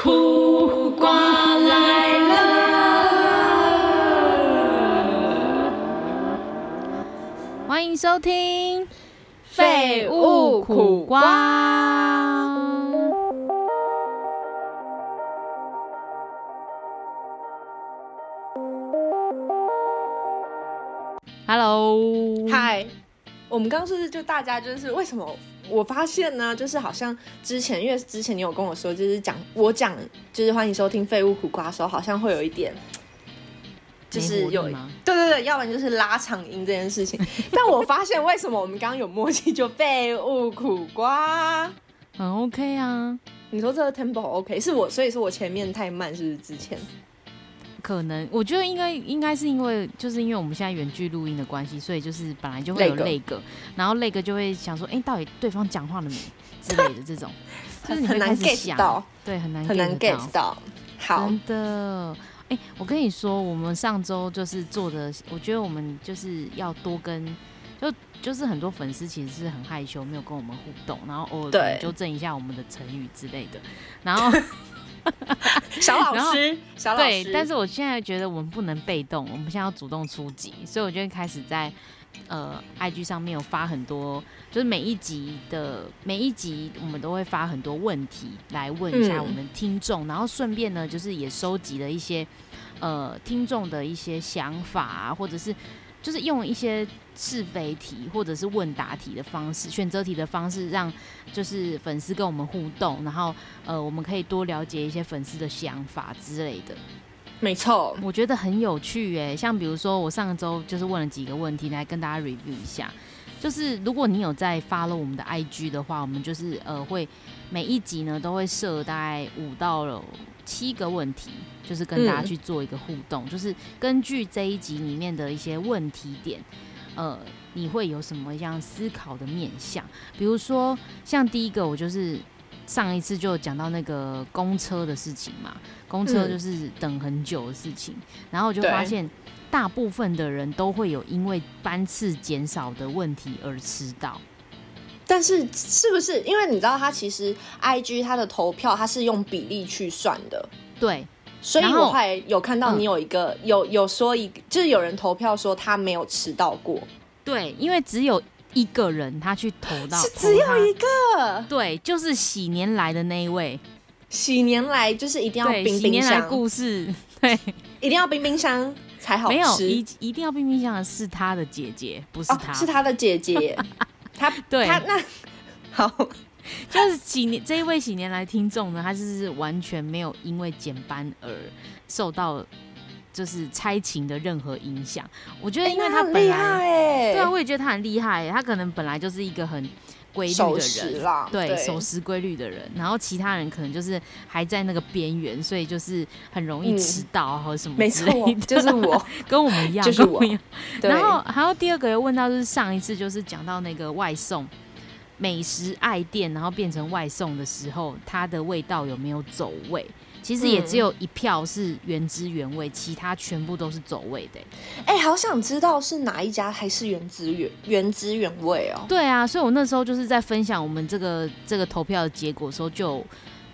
苦瓜来了，欢迎收听《废物苦瓜》。Hello，嗨，我们刚刚是不是就大家就是为什么？我发现呢，就是好像之前，因为之前你有跟我说，就是讲我讲，就是欢迎收听废物苦瓜的时候，好像会有一点，就是有对对对，要不然就是拉长音这件事情。但我发现为什么我们刚刚有默契，就废物苦瓜。很 OK 啊，你说这个 tempo OK，是我，所以说我前面太慢，是不是之前？可能我觉得应该应该是因为就是因为我们现在远距录音的关系，所以就是本来就会有那个，然后那个就会想说，哎、到底对方讲话了没之类的这种，就是你会很难开始 get 想到，对，很难很难 get get 到。好。真，的，哎、我跟你说，我们上周就是做的，我觉得我们就是要多跟，就就是很多粉丝其实是很害羞，没有跟我们互动，然后偶尔对。纠正一下我们的成语之类的，然后 小老师，小老师，，对但是我现在觉得我们不能被动，我们现在要主动出击，所以我就会开始在呃 IG 上面有发很多，就是每一集的每一集我们都会发很多问题来问一下嗯。我们听众，然后顺便呢就是也收集了一些呃听众的一些想法啊，或者是就是用一些是非题或者是问答题的方式、选择题的方式，让就是粉丝跟我们互动，然后呃我们可以多了解一些粉丝的想法之类的。没错，我觉得很有趣耶，像比如说我上周就是问了几个问题来跟大家 review 一下，就是如果你有在 follow 我们的 IG 的话，我们就是呃会每一集呢都会设大概五到了七个问题，就是跟大家嗯去做一个互动，就是根据这一集里面的一些问题点，呃，你会有什么样思考的面向？比如说像第一个，我就是上一次就讲到那个公车的事情嘛，公车嗯就是等很久的事情，然后我就发现大部分的人都会有因为班次减少的问题而迟到。但是是不是因为你知道它其实 I G 它的投票它是用比例去算的，对，所以我后来有看到嗯。你有一个、有有说一就是有人投票说他没有迟到过，对，因为只有一个人他去投到，是只有一个？对，就是喜年来的那一位，喜年来就是一定要对，冰冰喜年来箱，故事，对，一定要冰冰箱才好吃，没有一一定要冰冰箱的是他的姐姐，不是哦他，是他的姐姐，他对。他那 好。就是几年这一位几年来听众呢，他是完全没有因为减班而受到就是猜情的任何影响。我觉得，哎因为他本来、对啊，我也觉得他很厉害耶，他可能本来就是一个很规律的人。啦，对守时规律的人，然后其他人可能就是还在那个边缘，所以就是很容易嗯迟到啊或者什么没错之类的，，就是我，跟我们一样，就是我 然后还有第二个又问到，就是上一次就是讲到那个外送美食爱店，然后变成外送的时候，它的味道有没有走味？其实也嗯只有一票是原汁原味，其他全部都是走位的欸、哎、好想知道是哪一家还是原汁原原汁原味哦。对啊，所以我那时候就是在分享我们这个这个投票的结果的时候，就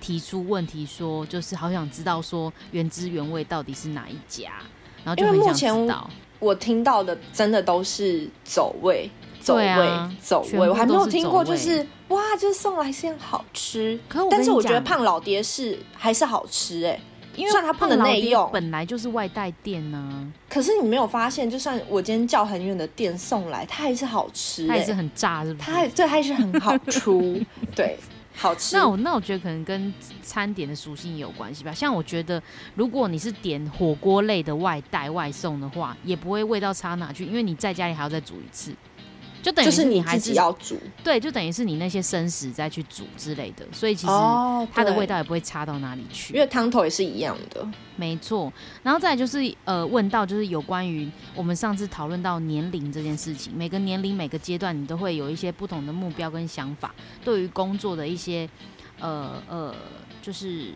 提出问题说，就是好想知道说原汁原味到底是哪一家，然后就目前知道。我听到的真的都是走味，走味，对啊走位，我还没有听过，就是哇，就是送来现好吃。可我但是我觉得胖老爹是还是好吃哎、因为虽然它不能胖老爹内用本来就是外带店呢、可是你没有发现，就算我今天叫很远的店送来，它还是好吃、欸，它也是很炸，是不是？它还对，它还是很好 出，对，好吃。那我那我觉得可能跟餐点的属性也有关系吧。像我觉得，如果你是点火锅类的外带外送的话，也不会味道差哪去，因为你在家里还要再煮一次，就等于就是你还是自己要煮对，就等于是你那些生食再去煮之类的，所以其实它的味道也不会差到哪里去。因为汤头也是一样的。没错，然后再来就是呃，问到就是有关于我们上次讨论到年龄这件事情，每个年龄每个阶段你都会有一些不同的目标跟想法，对于工作的一些呃呃，就是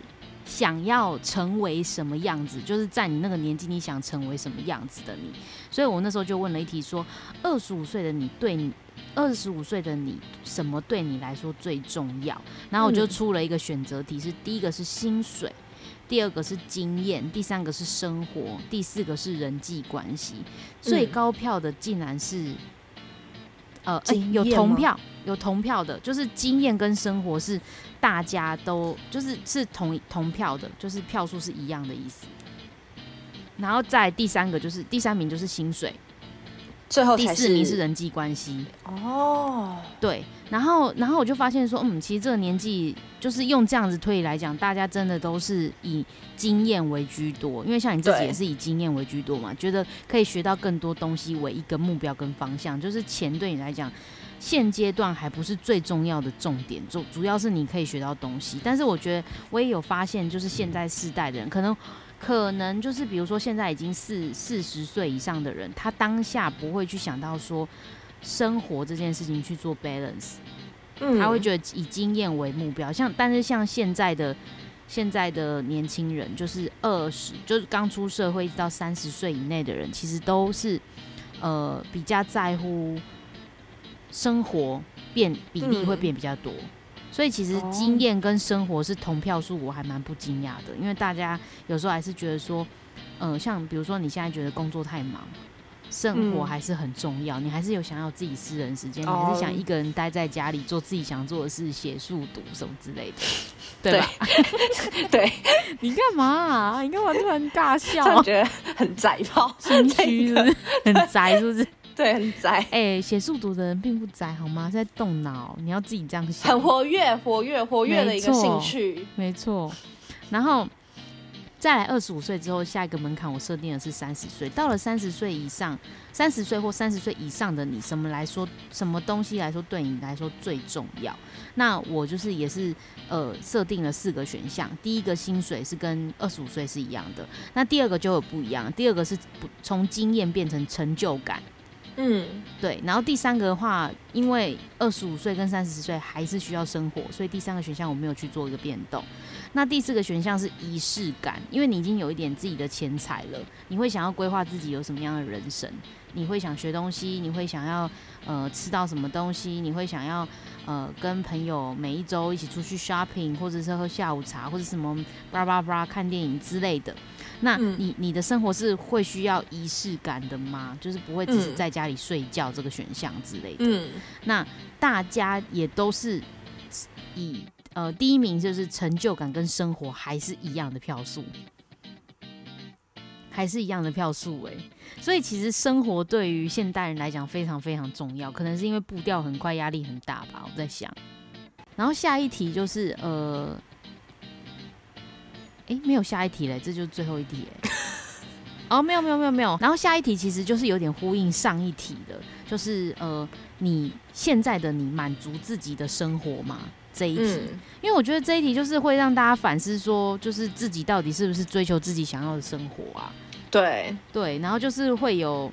想要成为什么样子，就是在你那个年纪你想成为什么样子的你。所以我那时候就问了一题说，二十五岁的你对你。二十五岁的你，什么对你来说最重要？然后我就出了一个选择题，是第一个是薪水，第二个是经验，第三个是生活，第四个是人际关系。最高票的竟然是，呃，哎，有同票，有同票的，就是经验跟生活是大家都就是是同同票的，就是票数是一样的意思。然后在第三个就是第三名就是薪水。最后第四名是人际关系哦，对，然后然后我就发现说，嗯，其实这个年纪就是用这样子推理来讲，大家真的都是以经验为居多，因为像你自己也是以经验为居多嘛，觉得可以学到更多东西为一个目标跟方向，就是钱对你来讲现阶段还不是最重要的重点，主主要是你可以学到东西，但是我觉得我也有发现，就是现在世代的人可能。可能就是比如说，现在已经四四十岁以上的人，他当下不会去想到说生活这件事情去做 balance，嗯，他会觉得以经验为目标。像但是像现在的现在的年轻人，就是二十，就是刚出社会一直到三十岁以内的人，其实都是呃比较在乎生活变比例会变比较多。所以其实经验跟生活是同票数，我还蛮不惊讶的，因为大家有时候还是觉得说，呃，像比如说你现在觉得工作太忙，生活还是很重要，你还是有想要自己私人时间，你还是想一个人待在家里做自己想做的事，写书读什么之类的，对吧？对，你干嘛？你干嘛突然尬笑？觉得很宅炮，心 虚了，很宅是不是？对，很宅。哎，写速读的人并不宅，好吗？在动脑，你要自己这样想。很活跃，活跃，活跃的一个兴趣。没错。然后再来二十五岁之后，下一个门槛我设定的是三十岁。到了三十岁以上，三十岁或三十岁以上的你，什么来说，什么东西来说对你来说最重要？那我就是也是呃设定了四个选项。第一个薪水是跟二十五岁是一样的。那第二个就有不一样。第二个是不从经验变成成就感。嗯，对，然后第三个的话，因为二十五岁跟三十岁还是需要生活，所以第三个选项我没有去做一个变动。那第四个选项是仪式感，因为你已经有一点自己的钱财了，你会想要规划自己有什么样的人生，你会想学东西，你会想要呃吃到什么东西，你会想要呃跟朋友每一周一起出去 shopping，或者是喝下午茶，或者什么叭叭叭看电影之类的。那你你的生活是会需要仪式感的吗？就是不会只是在家里睡觉这个选项之类的。嗯，那大家也都是以呃第一名就是成就感跟生活还是一样的票数，还是一样的票数哎。所以其实生活对于现代人来讲非常非常重要，可能是因为步调很快，压力很大吧。我在想，然后下一题就是呃。哎，没有下一题嘞，这就是最后一题哎。哦，没有没有没有没有。然后下一题其实就是有点呼应上一题的，就是呃，你现在的你满足自己的生活吗？这一题，因为我觉得这一题就是会让大家反思说，就是自己到底是不是追求自己想要的生活啊？对对，然后就是会有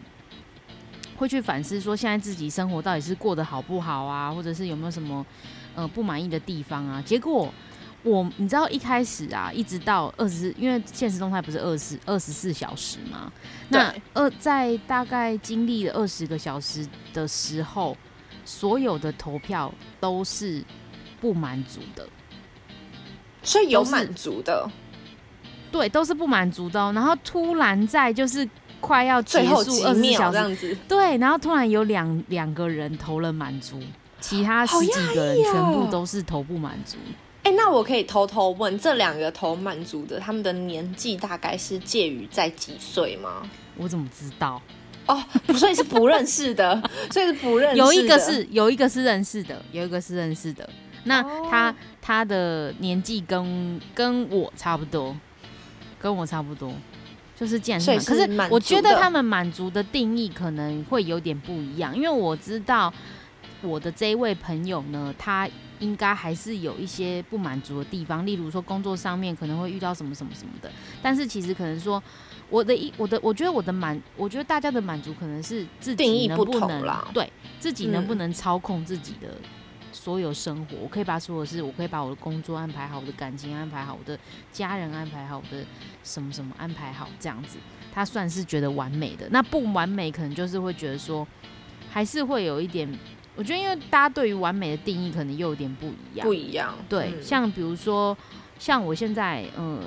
会去反思说，现在自己生活到底是过得好不好啊？或者是有没有什么呃不满意的地方啊？结果。我你知道一开始啊，一直到二十，因为现实动态不是二十二十四小时吗？那二在大概经历了二十个小时的时候，所有的投票都是不满足的，所以有满足的，对，都是不满足的。然后突然在就是快要结束二十小时，对，然后突然有两两个人投了满足，其他十几个人全部都是投不满足。哎，那我可以偷偷问，这两个投满足的，他们的年纪大概是介于在几岁吗？我怎么知道？哦，所以是不认识的，所以是不认识。有一个是有一个是认识的，有一个是认识的。那他他的年纪跟跟我差不多，跟我差不多，就是这样。可是我觉得他们满足的定义可能会有点不一样，因为我知道我的这一位朋友呢，他。应该还是有一些不满足的地方，例如说工作上面可能会遇到什么什么什么的。但是其实可能说，我的一我的我觉得我的满，我觉得大家的满足可能是自己能不能对自己能不能操控自己的所有生活，我可以把所有事，我可以把我的工作安排好，我的感情安排好，我的家人安排好，我的什么什么安排好，这样子，他算是觉得完美的。那不完美，可能就是会觉得说，还是会有一点。我觉得，因为大家对于完美的定义可能又有点不一样。不一样。对，嗯像比如说，像我现在，呃，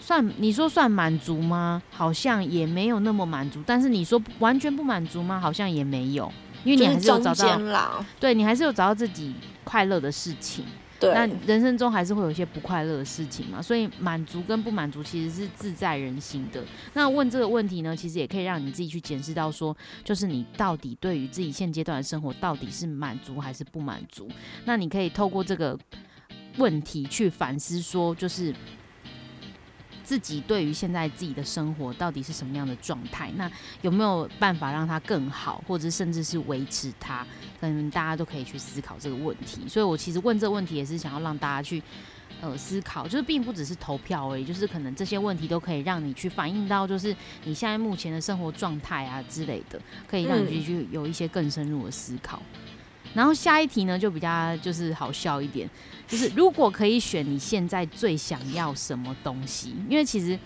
算你说算满足吗？好像也没有那么满足。但是你说完全不满足吗？好像也没有，因为你还是有找到，对你还是有找到自己快乐的事情。对，那人生中还是会有一些不快乐的事情嘛，所以满足跟不满足其实是自在人心的。那问这个问题呢，其实也可以让你自己去检视到说，就是你到底对于自己现阶段的生活到底是满足还是不满足？那你可以透过这个问题去反思说，就是。自己对于现在自己的生活到底是什么样的状态？那有没有办法让它更好，或者甚至是维持它？可能大家都可以去思考这个问题。所以我其实问这个问题也是想要让大家去呃思考，就是并不只是投票而已，就是可能这些问题都可以让你去反映到，就是你现在目前的生活状态啊之类的，可以让你去去有一些更深入的思考。然后下一题呢，就比较就是好笑一点，就是如果可以选你现在最想要什么东西，因为其实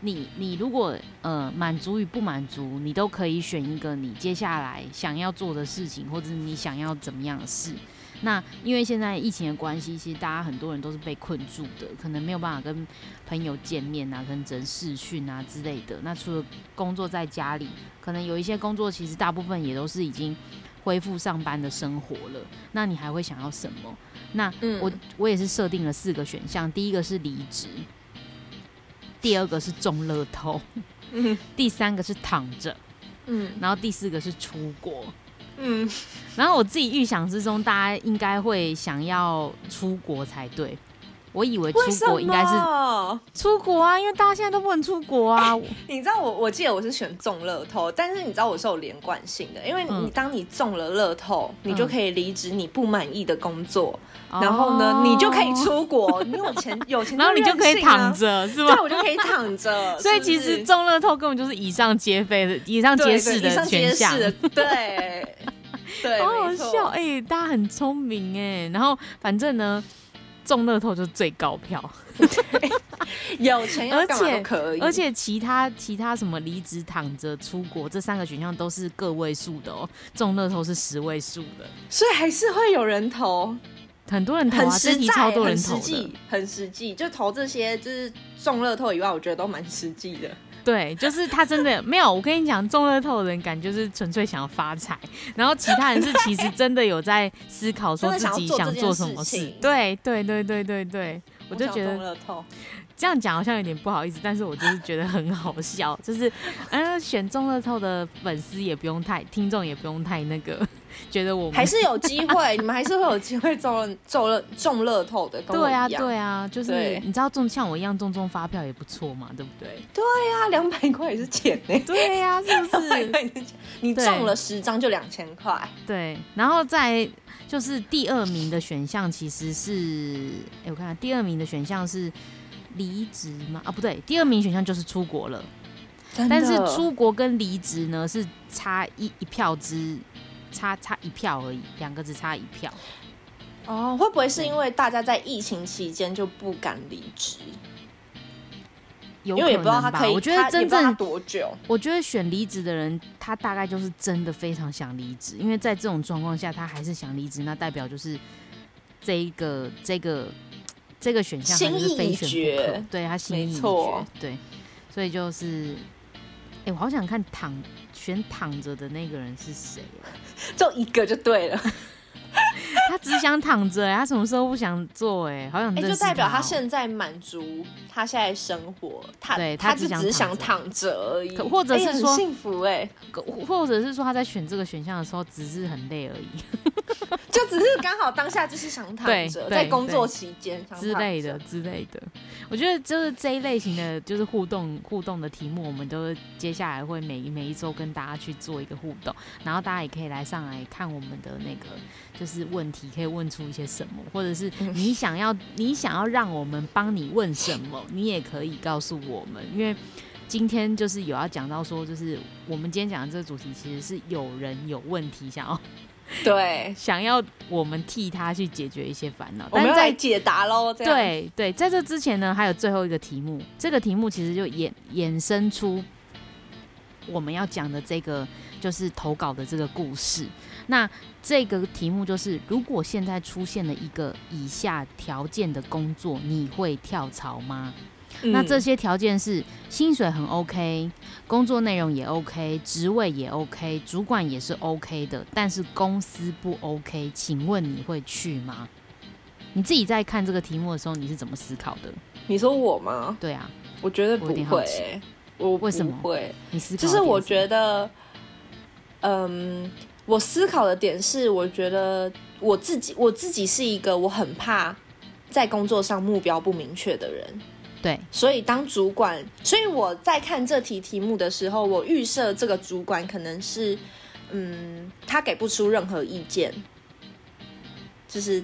你你如果呃满足与不满足，你都可以选一个你接下来想要做的事情，或者是你想要怎么样的事。那因为现在疫情的关系，其实大家很多人都是被困住的，可能没有办法跟朋友见面啊，跟人视讯啊之类的。那除了工作在家里，可能有一些工作其实大部分也都是已经恢复上班的生活了。那你还会想要什么？那嗯我我也是设定了四个选项，第一个是离职，第二个是中乐透，嗯第三个是躺着，嗯然后第四个是出国。嗯，然后我自己预想之中，大家应该会想要出国才对。我以为出国应该是么出国啊，因为大家现在都不能出国啊。你知道我，我记得我是选中乐透，但是你知道我是有连贯性的，因为你、嗯。当你中了乐透，你就可以离职你不满意的工作，哦。然后呢，你就可以出国，你有钱 有钱、然后你就可以躺，着，是吗？对，？我就可以躺着。所以其实中乐透根本就是以上皆非的、以上皆对是的选项。对对，好好笑哎、大家很聪明哎、然后反正呢，中乐透就是最高票，有钱而且都可以，而且其他其他什么离职、躺着、出国这三个选项都是个位数的哦，中乐透是十位数的，所以还是会有人投，很多人投啊，很实在，超多人很投的。实际，，很实际。就投这些，就是中乐透以外，我觉得都蛮实际的。对，就是他真的没有。我跟你讲，中乐透的人感觉就是纯粹想要发财，然后其他人是其实真的有在思考说自己想做什么事。对对对对对对，我就觉得中乐透，这样讲好像有点不好意思，但是我就是觉得很好笑，就是嗯，选中乐透的粉丝也不用太，听众也不用太那个，觉得我们还是有机会，你们还是会有机会中了 中了中乐透的，对啊对啊，就是你知道中像我一样中中发票也不错嘛，对不对？对啊，两百块也是钱呢、对呀、是不是？你中了十张就两千块，对，然后再就是第二名的选项其实是，哎，我看看第二名的选项是离职吗？啊，不对，第二名选项就是出国了。但是出国跟离职呢是差一一票之差差一票而已，两个只差一票。哦，会不会是因为大家在疫情期间就不敢离职？有因为也可能吧？不知道他可以，我觉得真正，多久。我觉得选离职的人，他大概就是真的非常想离职，因为在这种状况下，他还是想离职，那代表就是这一个这个这个选项是非选不可，对他心意已决对，所以就是，哎、我好想看躺选躺着的那个人是谁？就一个就对了，他只想躺着、欸，他什么时候不想做、哎，好想就代表他哦现在满足他现在生活，他对他只想他就只想躺躺着而已，可或者哎是说很幸福哎、或者是说他在选这个选项的时候只是很累而已 就只是刚好当下就是想躺着，在工作期间之类的之类的。我觉得就是这一类型的，就是互动互动的题目，我们都接下来会每每一周跟大家去做一个互动，然后大家也可以来上来看我们的那个就是问题，可以问出一些什么，或者是你想要你想要让我们帮你问什么，你也可以告诉我们，因为。今天就是有要讲到说，就是我们今天讲的这个主题，其实是有人有问题想要 对，想要我们替他去解决一些烦恼。我们在解答喽。对对，在这之前呢，还有最后一个题目，这个题目其实就衍衍生出我们要讲的这个就是投稿的这个故事。那这个题目就是，如果现在出现了一个以下条件的工作，你会跳槽吗？嗯那这些条件是薪水很 OK，工作内容也 OK，职位也 OK，主管也是 OK 的，但是公司不 OK，请问你会去吗？你自己在看这个题目的时候，你是怎么思考的？你说我吗？对啊，我觉得不会、我为什么？不会？你思考就是我觉得，嗯，我思考的点是，我觉得我自己我自己是一个我很怕在工作上目标不明确的人，对，所以当主管，所以我在看这题题目的时候，我预设这个主管可能是，嗯，他给不出任何意见，就是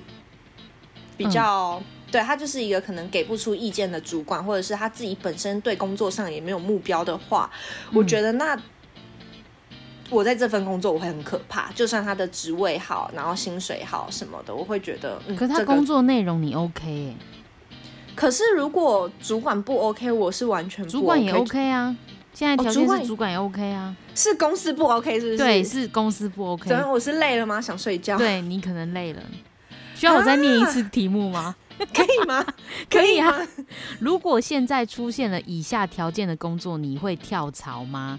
比较。对他就是一个可能给不出意见的主管，或者是他自己本身对工作上也没有目标的话，我觉得那我在这份工作我会很可怕。就算他的职位好，然后薪水好什么的，我会觉得，嗯，可是他这个工作内容你 OK 哎、可是如果主管不 OK，我是完全不 OK, 主管也 OK 啊，现在条件是主管也 OK 啊，是公司不 OK 是不是？对，是公司不 OK，怎么？我是累了吗？想睡觉？，对你可能累了，需要我再念一次题目吗？可以吗？可以啊。如果现在出现了以下条件的工作，你会跳槽吗？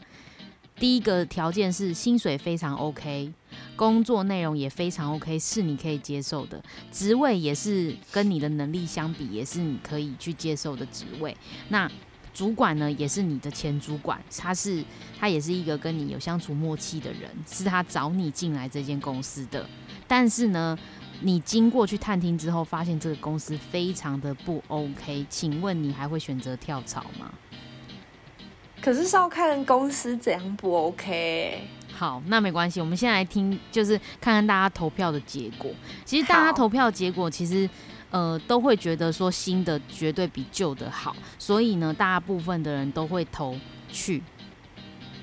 第一个条件是薪水非常 OK，工作内容也非常 OK，是你可以接受的，职位也是跟你的能力相比，也是你可以去接受的职位。那主管呢，也是你的前主管，他是他也是一个跟你有相处默契的人，是他找你进来这间公司的。但是呢，你经过去探听之后，发现这个公司非常的不 OK，请问你还会选择跳槽吗？可是是要看公司怎样不 OK。好，那没关系，我们先来听，就是看看大家投票的结果。其实大家投票的结果，其实呃都会觉得说新的绝对比旧的好，所以呢，大部分的人都会投去。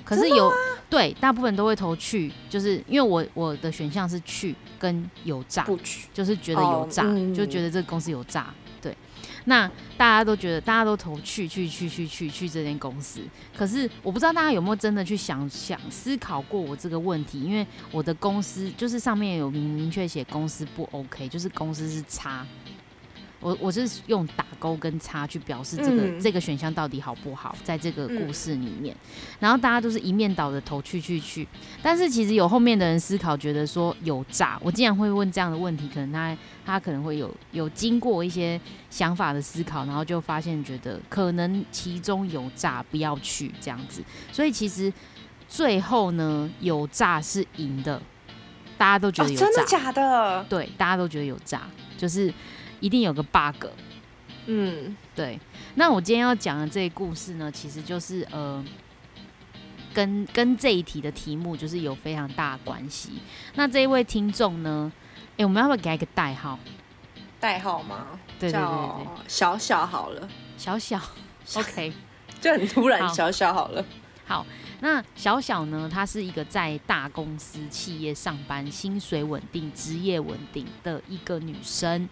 可是有对大部分都会投去，就是因为我我的选项是去跟有诈，就是觉得有诈，哦嗯就觉得这个公司有诈。对，那大家都觉得，大家都投去去去去去去这间公司。可是我不知道大家有没有真的去想想思考过我这个问题，因为我的公司就是上面有明明确写公司不 OK，就是公司是差。我我是用打勾跟叉去表示这个、嗯这个选项到底好不好，在这个故事里面，然后大家都是一面倒的投去去去，但是其实有后面的人思考，觉得说有诈。我既然会问这样的问题，可能他他可能会有有经过一些想法的思考，然后就发现觉得可能其中有诈，不要去这样子。所以其实最后呢，有诈是赢的，大家都觉哦，得有诈，真的假的？对，大家都觉得有诈，就是一定有个 bug。嗯，对，那我今天要讲的这个故事呢，其实就是呃，跟跟这一题的题目就是有非常大的关系。那这一位听众呢，哎、我们要不要给他一个代号？代号吗？对对对，小小好了，小小，OK。就很突然，小小好了。好，那小小呢，她是一个在大公司企业上班，薪水稳定、职业稳定的一个女生。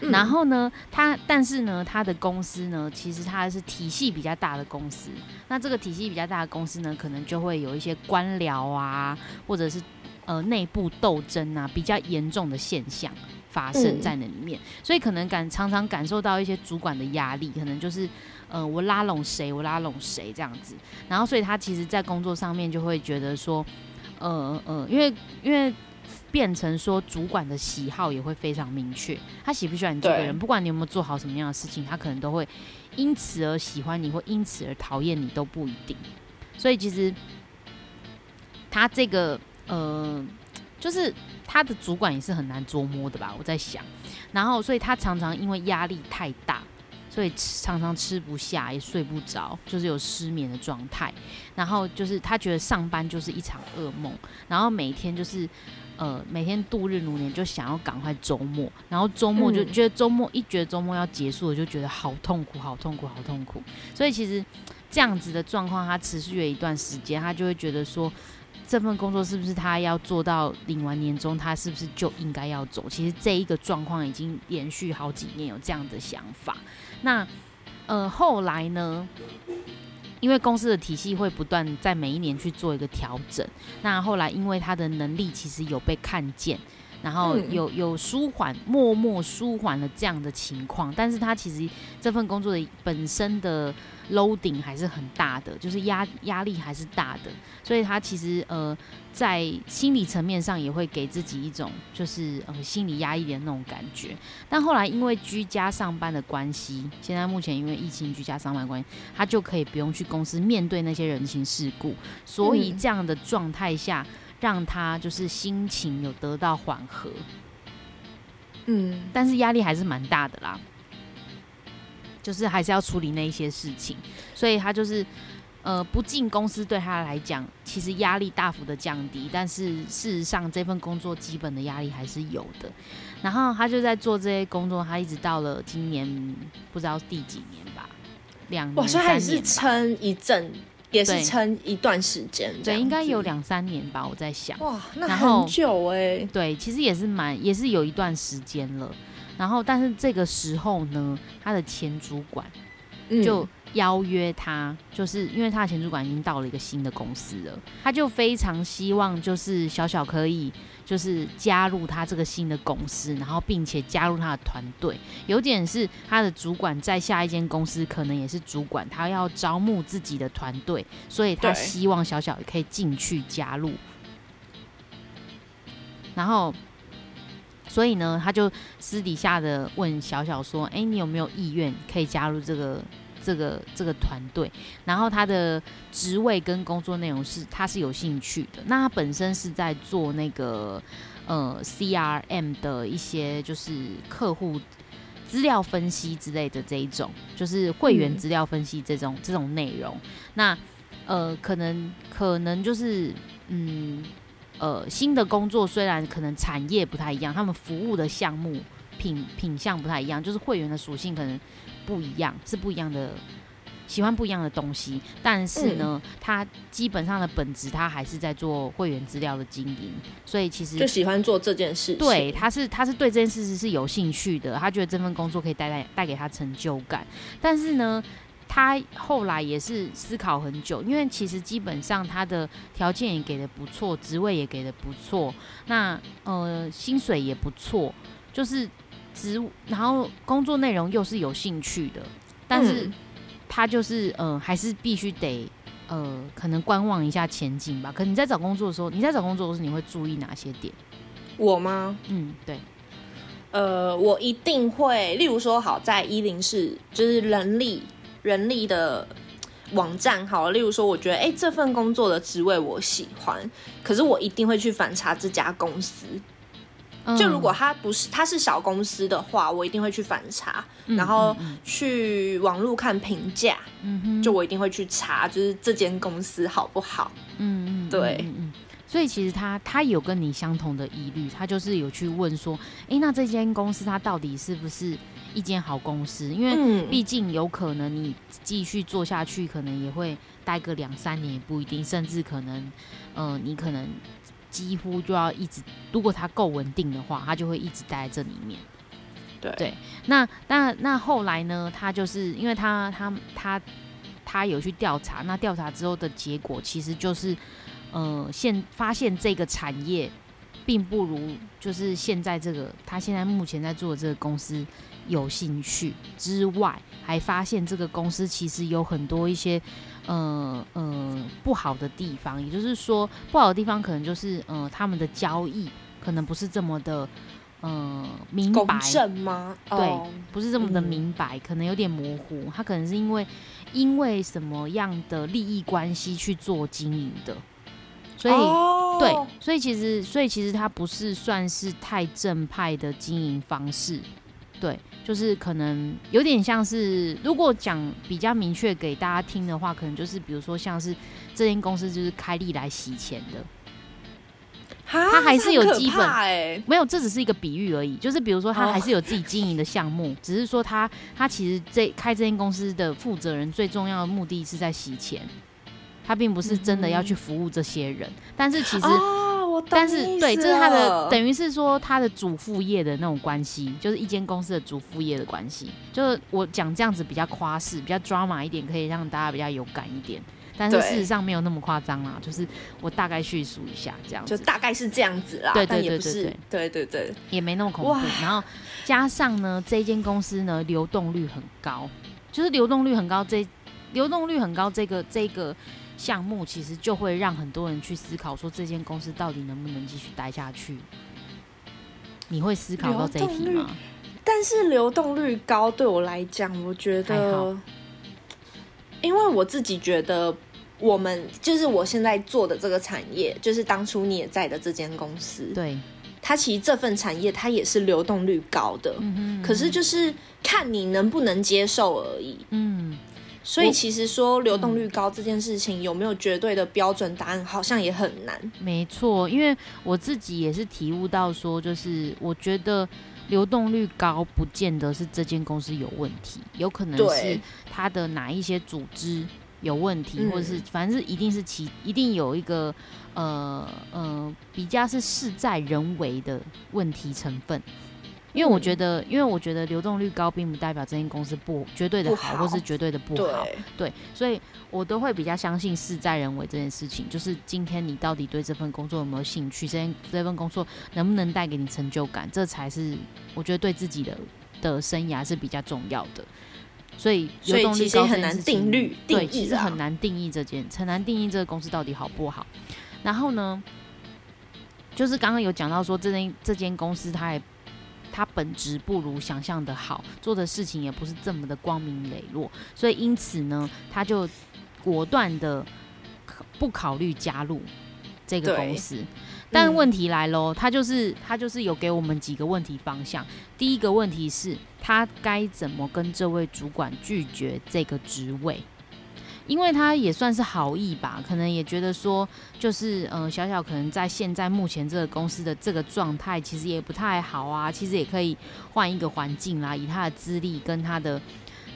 嗯然后呢，他但是呢，他的公司呢，其实它是体系比较大的公司。那这个体系比较大的公司呢，可能就会有一些官僚啊，或者是呃内部斗争啊，比较严重的现象发生嗯在那里面。所以可能感常常感受到一些主管的压力，可能就是呃我拉拢谁，我拉拢谁这样子。然后所以他其实，在工作上面就会觉得说，呃呃，因为因为变成说主管的喜好也会非常明确，他喜不喜欢你这个人，不管你有没有做好什么样的事情，他可能都会因此而喜欢你，或因此而讨厌你都不一定。所以其实他这个呃，就是他的主管也是很难捉摸的吧，我在想。然后，所以他常常因为压力太大，所以常常吃不下，也睡不着，就是有失眠的状态。然后就是他觉得上班就是一场噩梦，然后每天就是呃每天度日如年，就想要赶快周末，然后周末就嗯觉得周末、一觉得周末要结束了，就觉得好痛苦，好痛苦，好痛苦。所以其实这样子的状况，他持续了一段时间，他就会觉得说。这份工作是不是他要做到领完年终，他是不是就应该要走？其实这一个状况已经连续好几年有这样的想法。那呃后来呢？因为公司的体系会不断在每一年去做一个调整，那后来因为他的能力其实有被看见。然后有有舒缓，默默舒缓了这样的情况，但是他其实这份工作的本身的 loading 还是很大的，就是压压力还是大的，所以他其实呃在心理层面上也会给自己一种就是呃心理压抑的那种感觉。但后来因为居家上班的关系，现在目前因为疫情居家上班关系，他就可以不用去公司面对那些人情世故，所以这样的状态下。让他就是心情有得到缓和，嗯，但是压力还是蛮大的啦，就是还是要处理那一些事情，所以他就是呃不进公司对他来讲，其实压力大幅的降低，但是事实上这份工作基本的压力还是有的。然后他就在做这些工作，他一直到了今年不知道第几年吧，两年还是，撑一阵。也是撑一段时间，对，应该有两三年吧，我在想。哇，那很久哎。对，其实也是蛮，也是有一段时间了。然后，但是这个时候呢，他的前主管就邀约他，就是因为他的前主管已经到了一个新的公司了，他就非常希望就是小小可以。就是加入他这个新的公司，然后并且加入他的团队，有点是他的主管在下一间公司可能也是主管，他要招募自己的团队，所以他希望小小也可以进去加入。然后，所以呢，他就私底下的问小小说：“哎，你有没有意愿可以加入这个？”这个这个团队，然后他的职位跟工作内容是他是有兴趣的。那他本身是在做那个呃 CRM 的一些就是客户资料分析之类的这一种，就是会员资料分析这种这种内容。那呃可能可能就是嗯呃新的工作虽然可能产业不太一样，他们服务的项目品品相不太一样，就是会员的属性可能。不一样是不一样的，喜欢不一样的东西，但是呢，他基本上的本质他还是在做会员资料的经营，所以其实就喜欢做这件事。对，他是他是对这件事是有兴趣的，他觉得这份工作可以带来带给他成就感。但是呢，他后来也是思考很久，因为其实基本上他的条件也给的不错，职位也给的不错，那呃薪水也不错，就是。职，然后工作内容又是有兴趣的，但是他就是呃，还是必须得呃，可能观望一下前景吧。可你在找工作的时候，你在找工作的时候，你会注意哪些点？我吗？嗯，对。呃，我一定会，例如说，好在一零四就是人力人力的网站，好，例如说，我觉得哎，这份工作的职位我喜欢，可是我一定会去反查这家公司。就如果他不是他是小公司的话，我一定会去反查，然后去网络看评价，嗯就我一定会去查，就是这间公司好不好？嗯嗯，对，嗯所以其实他他有跟你相同的疑虑，他就是有去问说，哎，那这间公司它到底是不是一间好公司？因为毕竟有可能你继续做下去，可能也会待个两三年也不一定，甚至可能，呃，你可能。几乎就要一直，如果他够稳定的话，他就会一直待在这里面。对对，那那那后来呢？他就是因为他他他他有去调查，那调查之后的结果其实就是，呃，现发现这个产业并不如就是现在这个他现在目前在做的这个公司有兴趣之外，还发现这个公司其实有很多一些。呃呃，不好的地方，也就是说，不好的地方可能就是呃，他们的交易可能不是这么的嗯明白吗？对，不是这么的明白，可能有点模糊。他可能是因为因为什么样的利益关系去做经营的，所以对，所以其实所以其实他不是算是太正派的经营方式。对，就是可能有点像是，如果讲比较明确给大家听的话，可能就是比如说像是这间公司就是开利来洗钱的，他还是有基本，没有，这只是一个比喻而已。就是比如说他还是有自己经营的项目，只是说他他其实这开这间公司的负责人最重要的目的是在洗钱。他并不是真的要去服务这些人，但是其实。哦，我懂但是对，这是他的，等于是说他的主副业的那种关系，就是一间公司的主副业的关系。就是我讲这样子比较夸饰，比较 drama 一点，可以让大家比较有感一点。但是事实上没有那么夸张啦，就是我大概叙述一下这样就，大概是这样子啦，对对对对，对。对对，也没那么恐怖。然后加上呢，这间公司呢流动率很高，就是流动率很高，这流动率很高这个这个项目其实就会让很多人去思考说这间公司到底能不能继续待下去。你会思考到这一题吗？但是流动率高对我来讲，我觉得，因为我自己觉得，我们就是我现在做的这个产业，就是当初你也在的这间公司，对，它其实这份产业它也是流动率高的，嗯哼，可是就是看你能不能接受而已。嗯，所以其实说流动率高这件事情有没有绝对的标准答案，好像也很难。没错，因为我自己也是体悟到说，就是我觉得流动率高，不见得是这间公司有问题，有可能是对它的哪一些组织有问题，嗯或者是反正是一定是其一定有一个呃呃比较是事在人为的问题成分。因为我觉得，因为我觉得流动率高，并不代表这间公司不绝对的好，好或是绝对的不好。对，对，所以我都会比较相信事在人为这件事情。就是今天你到底对这份工作有没有兴趣，这件这份工作能不能带给你成就感，这才是我觉得对自己的的生涯是比较重要的。所以流动率其实很难定律对，其实很难定义这件，很难定义这个公司到底好不好。然后呢，就是刚刚有讲到说，这间这间公司它也它本质不如想象的好，做的事情也不是这么的光明磊落，所以因此呢，他就果断的不考虑加入这个公司。但嗯问题来喽，他就是他就是有给我们几个问题方向。第一个问题是，他该怎么跟这位主管拒绝这个职位？因为他也算是好意吧，可能也觉得说，就是呃，小小可能在现在目前这个公司的这个状态，其实也不太好啊，其实也可以换一个环境啦，以他的资历跟他的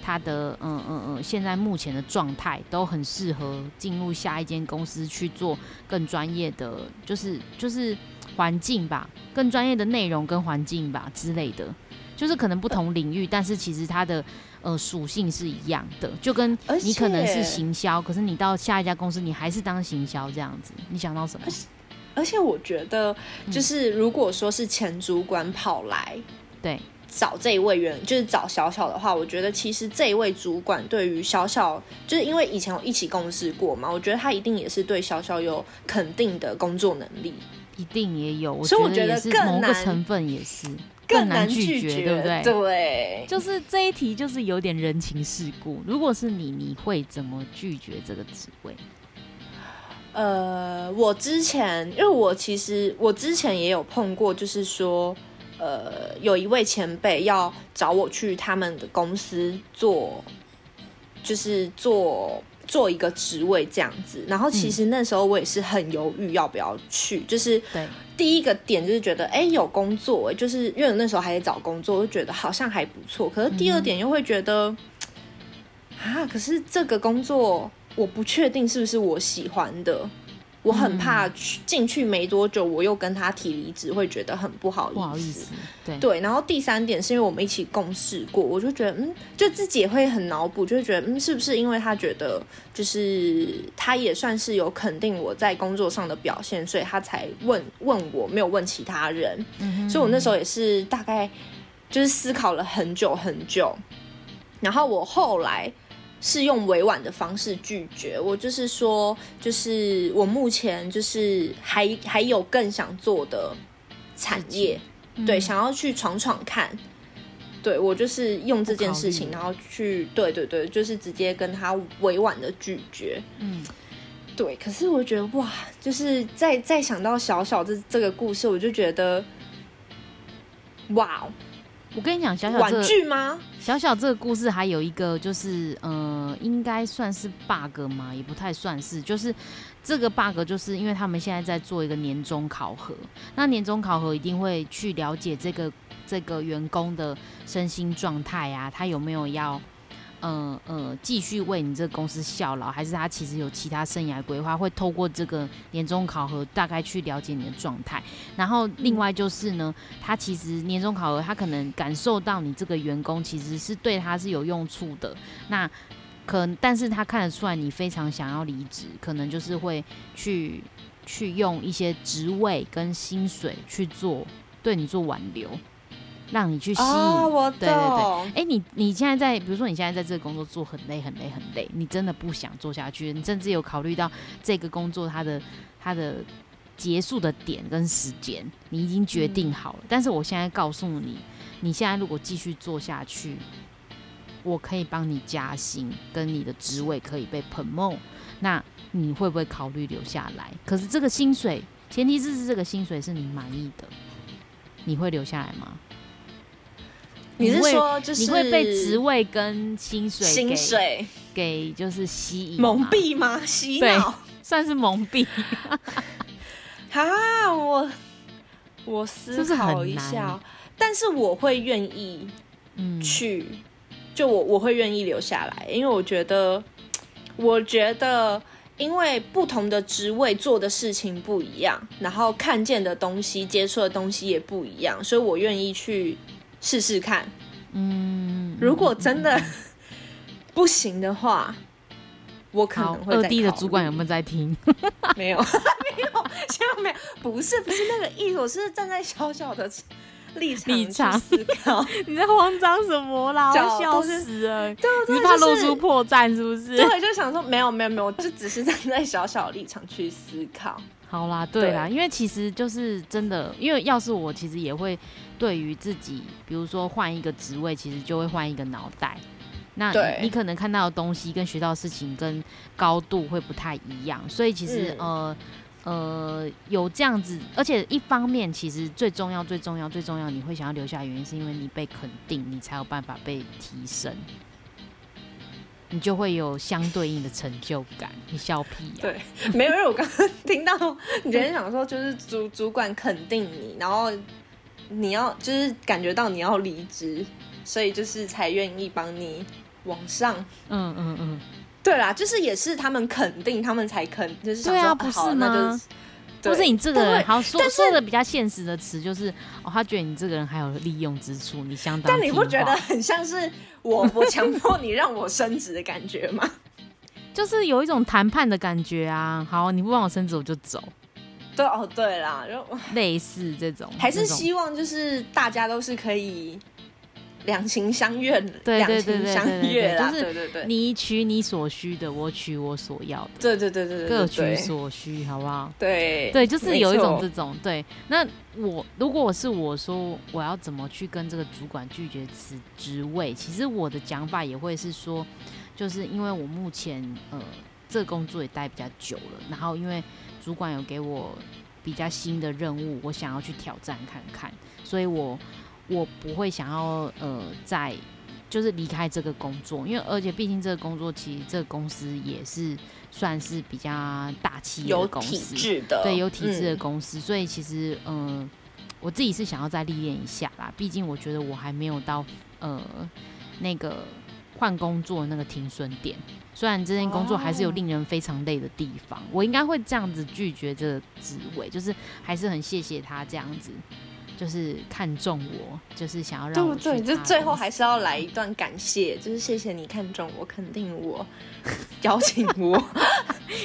他的嗯嗯嗯，现在目前的状态都很适合进入下一间公司去做更专业的，就是就是环境吧，更专业的内容跟环境吧之类的，就是可能不同领域，但是其实他的呃属性是一样的，就跟而你可能是行销，可是你到下一家公司你还是当行销这样子，你想到什么？而且我觉得，嗯就是如果说是前主管跑来对，找这一位员，就是找小小的话，我觉得其实这一位主管对于小小，就是因为以前有一起共事过嘛，我觉得他一定也是对小小有肯定的工作能力，一定也有，所以我觉得更难成分也是更难拒绝，对不对？对，就是这一题就是有点人情世故。如果是你，你会怎么拒绝这个职位？呃，我之前因为我其实我之前也有碰过，就是说，呃，有一位前辈要找我去他们的公司做，就是做做一个职位这样子。然后其实那时候我也是很犹豫要不要去，就是对，第一个点就是觉得，哎、有工作、哎，就是因为那时候还在找工作，就觉得好像还不错。可是第二点又会觉得，啊，可是这个工作我不确定是不是我喜欢的，我很怕去进去没多久，我又跟他提离职，会觉得很不好意思。不好意思，对对，然后第三点是因为我们一起共事过，我就觉得，嗯，就自己也会很脑补，就会觉得，嗯，是不是因为他觉得，就是他也算是有肯定我在工作上的表现，所以他才问问我，没有问其他人。嗯所以我那时候也是大概就是思考了很久很久，然后我后来是用委婉的方式拒绝，我就是说，就是我目前就是还还有更想做的产业，嗯对，想要去闯闯看。对我就是用这件事情，然后去对对对，就是直接跟他委婉的拒绝。嗯，对，可是我觉得哇，就是再再想到小小这这个故事，我就觉得，哇，我跟你讲，小小玩这个具吗？小小这个故事还有一个就是，呃，应该算是 bug 吗？也不太算是，就是这个 bug 就是因为他们现在在做一个年终考核，那年终考核一定会去了解这个这个员工的身心状态啊，他有没有要呃呃继续为你这个公司效劳，还是他其实有其他生涯规划，会透过这个年终考核大概去了解你的状态。然后另外就是呢，他其实年终考核他可能感受到你这个员工其实是对他是有用处的，那可但是他看得出来你非常想要离职，可能就是会去去用一些职位跟薪水去做对你做挽留。让你去吸引，哦，我对对对懂。哎、你你现在在，比如说你现在在这个工作做很累很累很累，你真的不想做下去，你甚至有考虑到这个工作它的它的结束的点跟时间，你已经决定好了。但是我现在告诉你，你现在如果继续做下去，我可以帮你加薪，跟你的职位可以被 promote，那你会不会考虑留下来？可是这个薪水，前提是这个薪水是你满意的，你会留下来吗？你是会说就是你会被职位跟薪水给薪水给就是吸引蒙，蔽吗？洗对脑？算是蒙蔽。哈，我我思考一下，但是我会愿意嗯，去，就我我会愿意留下来，因为我觉得，我觉得。因为不同的职位做的事情不一样，然后看见的东西、接触的东西也不一样，所以我愿意去试试看。嗯，如果真的 不行的话，我可能，会二再 D 的主管有没有在听？没有，没有，千万没有，不是不是那个意思，我是站在小小的立场去立场思考。你在慌张什么啦？笑死了！对你是怕露出破绽是不是？对，就想说没有没有没有，我就只是站在小小的立场去思考。好啦，对啦，对因为其实就是真的，因为要是我，其实也会对于自己，比如说换一个职位，其实就会换一个脑袋。那你你可能看到的东西跟学到的事情跟高度会不太一样，所以其实、嗯呃呃有这样子，而且一方面其实最重要最重要最重要，你会想要留下的原因是因为你被肯定，你才有办法被提升，你就会有相对应的成就感。你笑屁呀、对，没有，因为我刚刚听到你觉得想说，就是主主管肯定你，然后你要就是感觉到你要离职，所以就是才愿意帮你往上。嗯嗯嗯。对啦，就是也是他们肯定，他们才肯，就是对啊不是吗就是。不是你这个人，对好说说的比较现实的词，就是哦，他觉得你这个人还有利用之处，你相当。但你不觉得？很像是我 我强迫你让我升职的感觉吗？就是有一种谈判的感觉啊。好，你不帮我升职，我就走，对哦，对啦，就 类似这种，还是希望就是大家都是可以两情相悦，对两对对对情相对就是对对。对，你取你所需的，我取我所要的，对对对对对，各取所需，好不好？对对，就是有一种这种对。那我如果我是我说我要怎么去跟这个主管拒绝此职位，其实我的讲法也会是说，就是因为我目前呃这个工作也待比较久了，然后因为主管有给我比较新的任务，我想要去挑战看看，所以我我不会想要呃在。就是离开这个工作，因为而且毕竟这个工作其实这个公司也是算是比较大企业的公司，对，有体制的嗯公司，所以其实嗯、呃我自己是想要再历练一下啦。毕竟我觉得我还没有到呃那个换工作那个停损点。虽然这件工作还是有令人非常累的地方，我应该会这样子拒绝这个职位，就是还是很谢谢他这样子，就是看中我，就是想要让我对不对？就最后还是要来一段感谢，就是谢谢你看中我，肯定我，邀请我，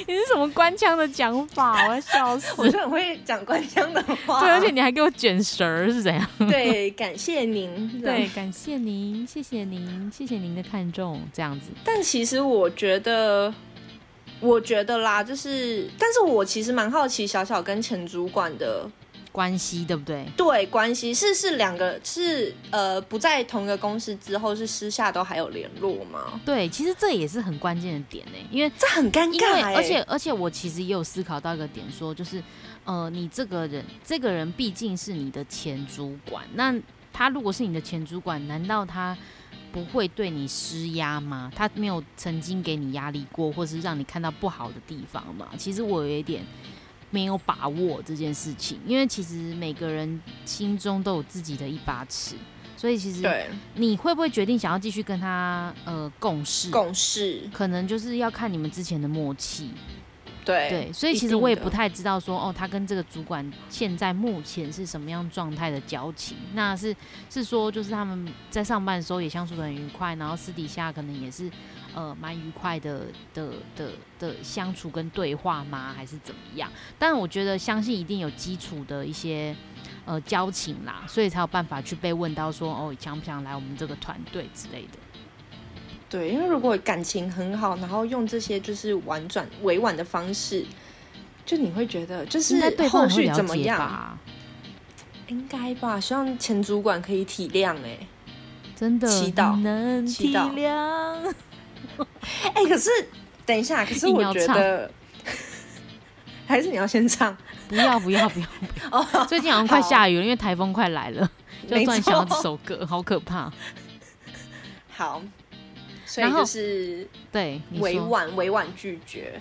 你是什么官腔的讲法？我要笑死！我就很会讲官腔的话，对，而且你还给我卷舌儿是怎样？对，感谢您，对，感谢您，谢谢您，谢谢您的看重，这样子。但其实我觉得，我觉得啦，就是，但是我其实蛮好奇小小跟前主管的关系对不对？对关系是是两个是呃不在同一个公司之后是私下都还有联络吗？对，其实这也是很关键的点呢，因为这很尴因为尬、欸，而且而且我其实也有思考到一个点，说就是呃，你这个人这个人毕竟是你的前主管，那他如果是你的前主管，难道他不会对你施压吗？他没有曾经给你压力过，或是让你看到不好的地方吗？其实我有一点。没有把握这件事情，因为其实每个人心中都有自己的一把尺，所以其实，你会不会决定想要继续跟他呃共事？共事，可能就是要看你们之前的默契。对对，所以其实我也不太知道说，哦，他跟这个主管现在目前是什么样状态的交情？那是是说，就是他们在上班的时候也相处的很愉快，然后私底下可能也是呃蛮愉快的的的的相处跟对话吗？还是怎么样？但我觉得相信一定有基础的一些呃交情啦，所以才有办法去被问到说，哦，想不想来我们这个团队之类的。对，因为如果感情很好，然后用这些就是婉转委婉的方式，就你会觉得就是后续怎么样？吧？应该吧，希望前主管可以体谅哎、真的，祈祷能体谅。哎、可是等一下，可是我觉得 还是你要先唱，不要不要不要不要！最近好像快下雨了，因为台风快来了，就没突然想到这首歌，好可怕。好，所以就是对，委婉委婉拒绝。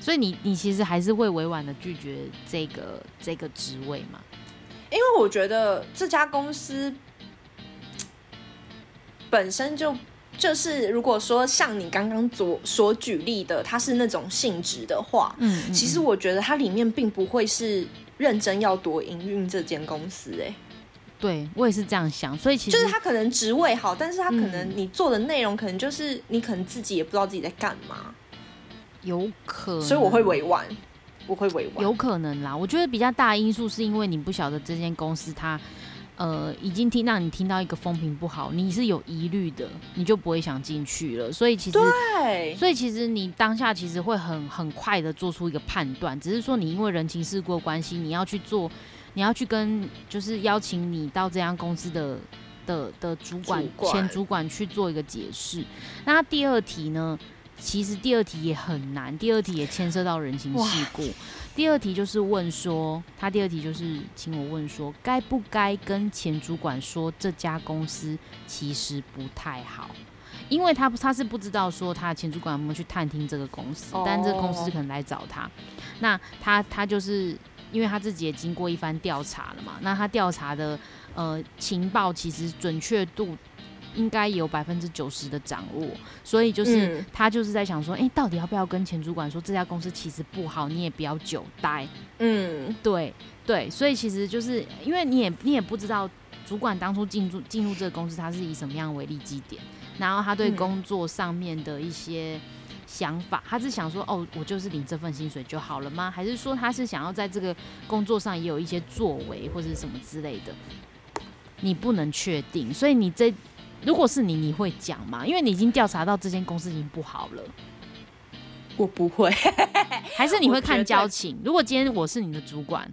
所以你你其实还是会委婉的拒绝这个这个职位嘛？因为我觉得这家公司本身就就是，如果说像你刚刚所所举例的，它是那种性质的话，嗯，嗯其实嗯我觉得它里面并不会是认真要多营运这间公司、哎，对我也是这样想，所以其实就是他可能职位好，但是他可能嗯你做的内容可能就是你可能自己也不知道自己在干嘛，有可能，所以我会委婉，我会委婉。有可能啦。我觉得比较大的因素是因为你不晓得这间公司它。呃，已经听到你听到一个风评不好，你是有疑虑的，你就不会想进去了。所以其实对，所以其实你当下其实会很很快的做出一个判断，只是说你因为人情世故的关系，你要去做，你要去跟就是邀请你到这家公司的的的主管前主管去做一个解释。那第二题呢，其实第二题也很难，第二题也牵涉到人情世故。第二题就是问说，他第二题就是请我问说，该不该跟前主管说这家公司其实不太好？因为他他是不知道说他的前主管有没有去探听这个公司，哦但这个公司可能来找他，那他他就是因为他自己也经过一番调查了嘛，那他调查的呃情报其实准确度应该有百分之九十的掌握，所以就是、嗯。他就是在想说，哎、到底要不要跟前主管说这家公司其实不好，你也不要久待，嗯，对对，所以其实就是因为你也你也不知道主管当初进入进入这个公司，他是以什么样为立基点，然后他对嗯。工作上面的一些想法，他是想说哦，我就是领这份薪水就好了吗？还是说他是想要在这个工作上也有一些作为或者是什么之类的？你不能确定，所以你这如果是你，你会讲吗？因为你已经调查到这间公司已经不好了。我不会。还是你会看交情？如果今天我是你的主管，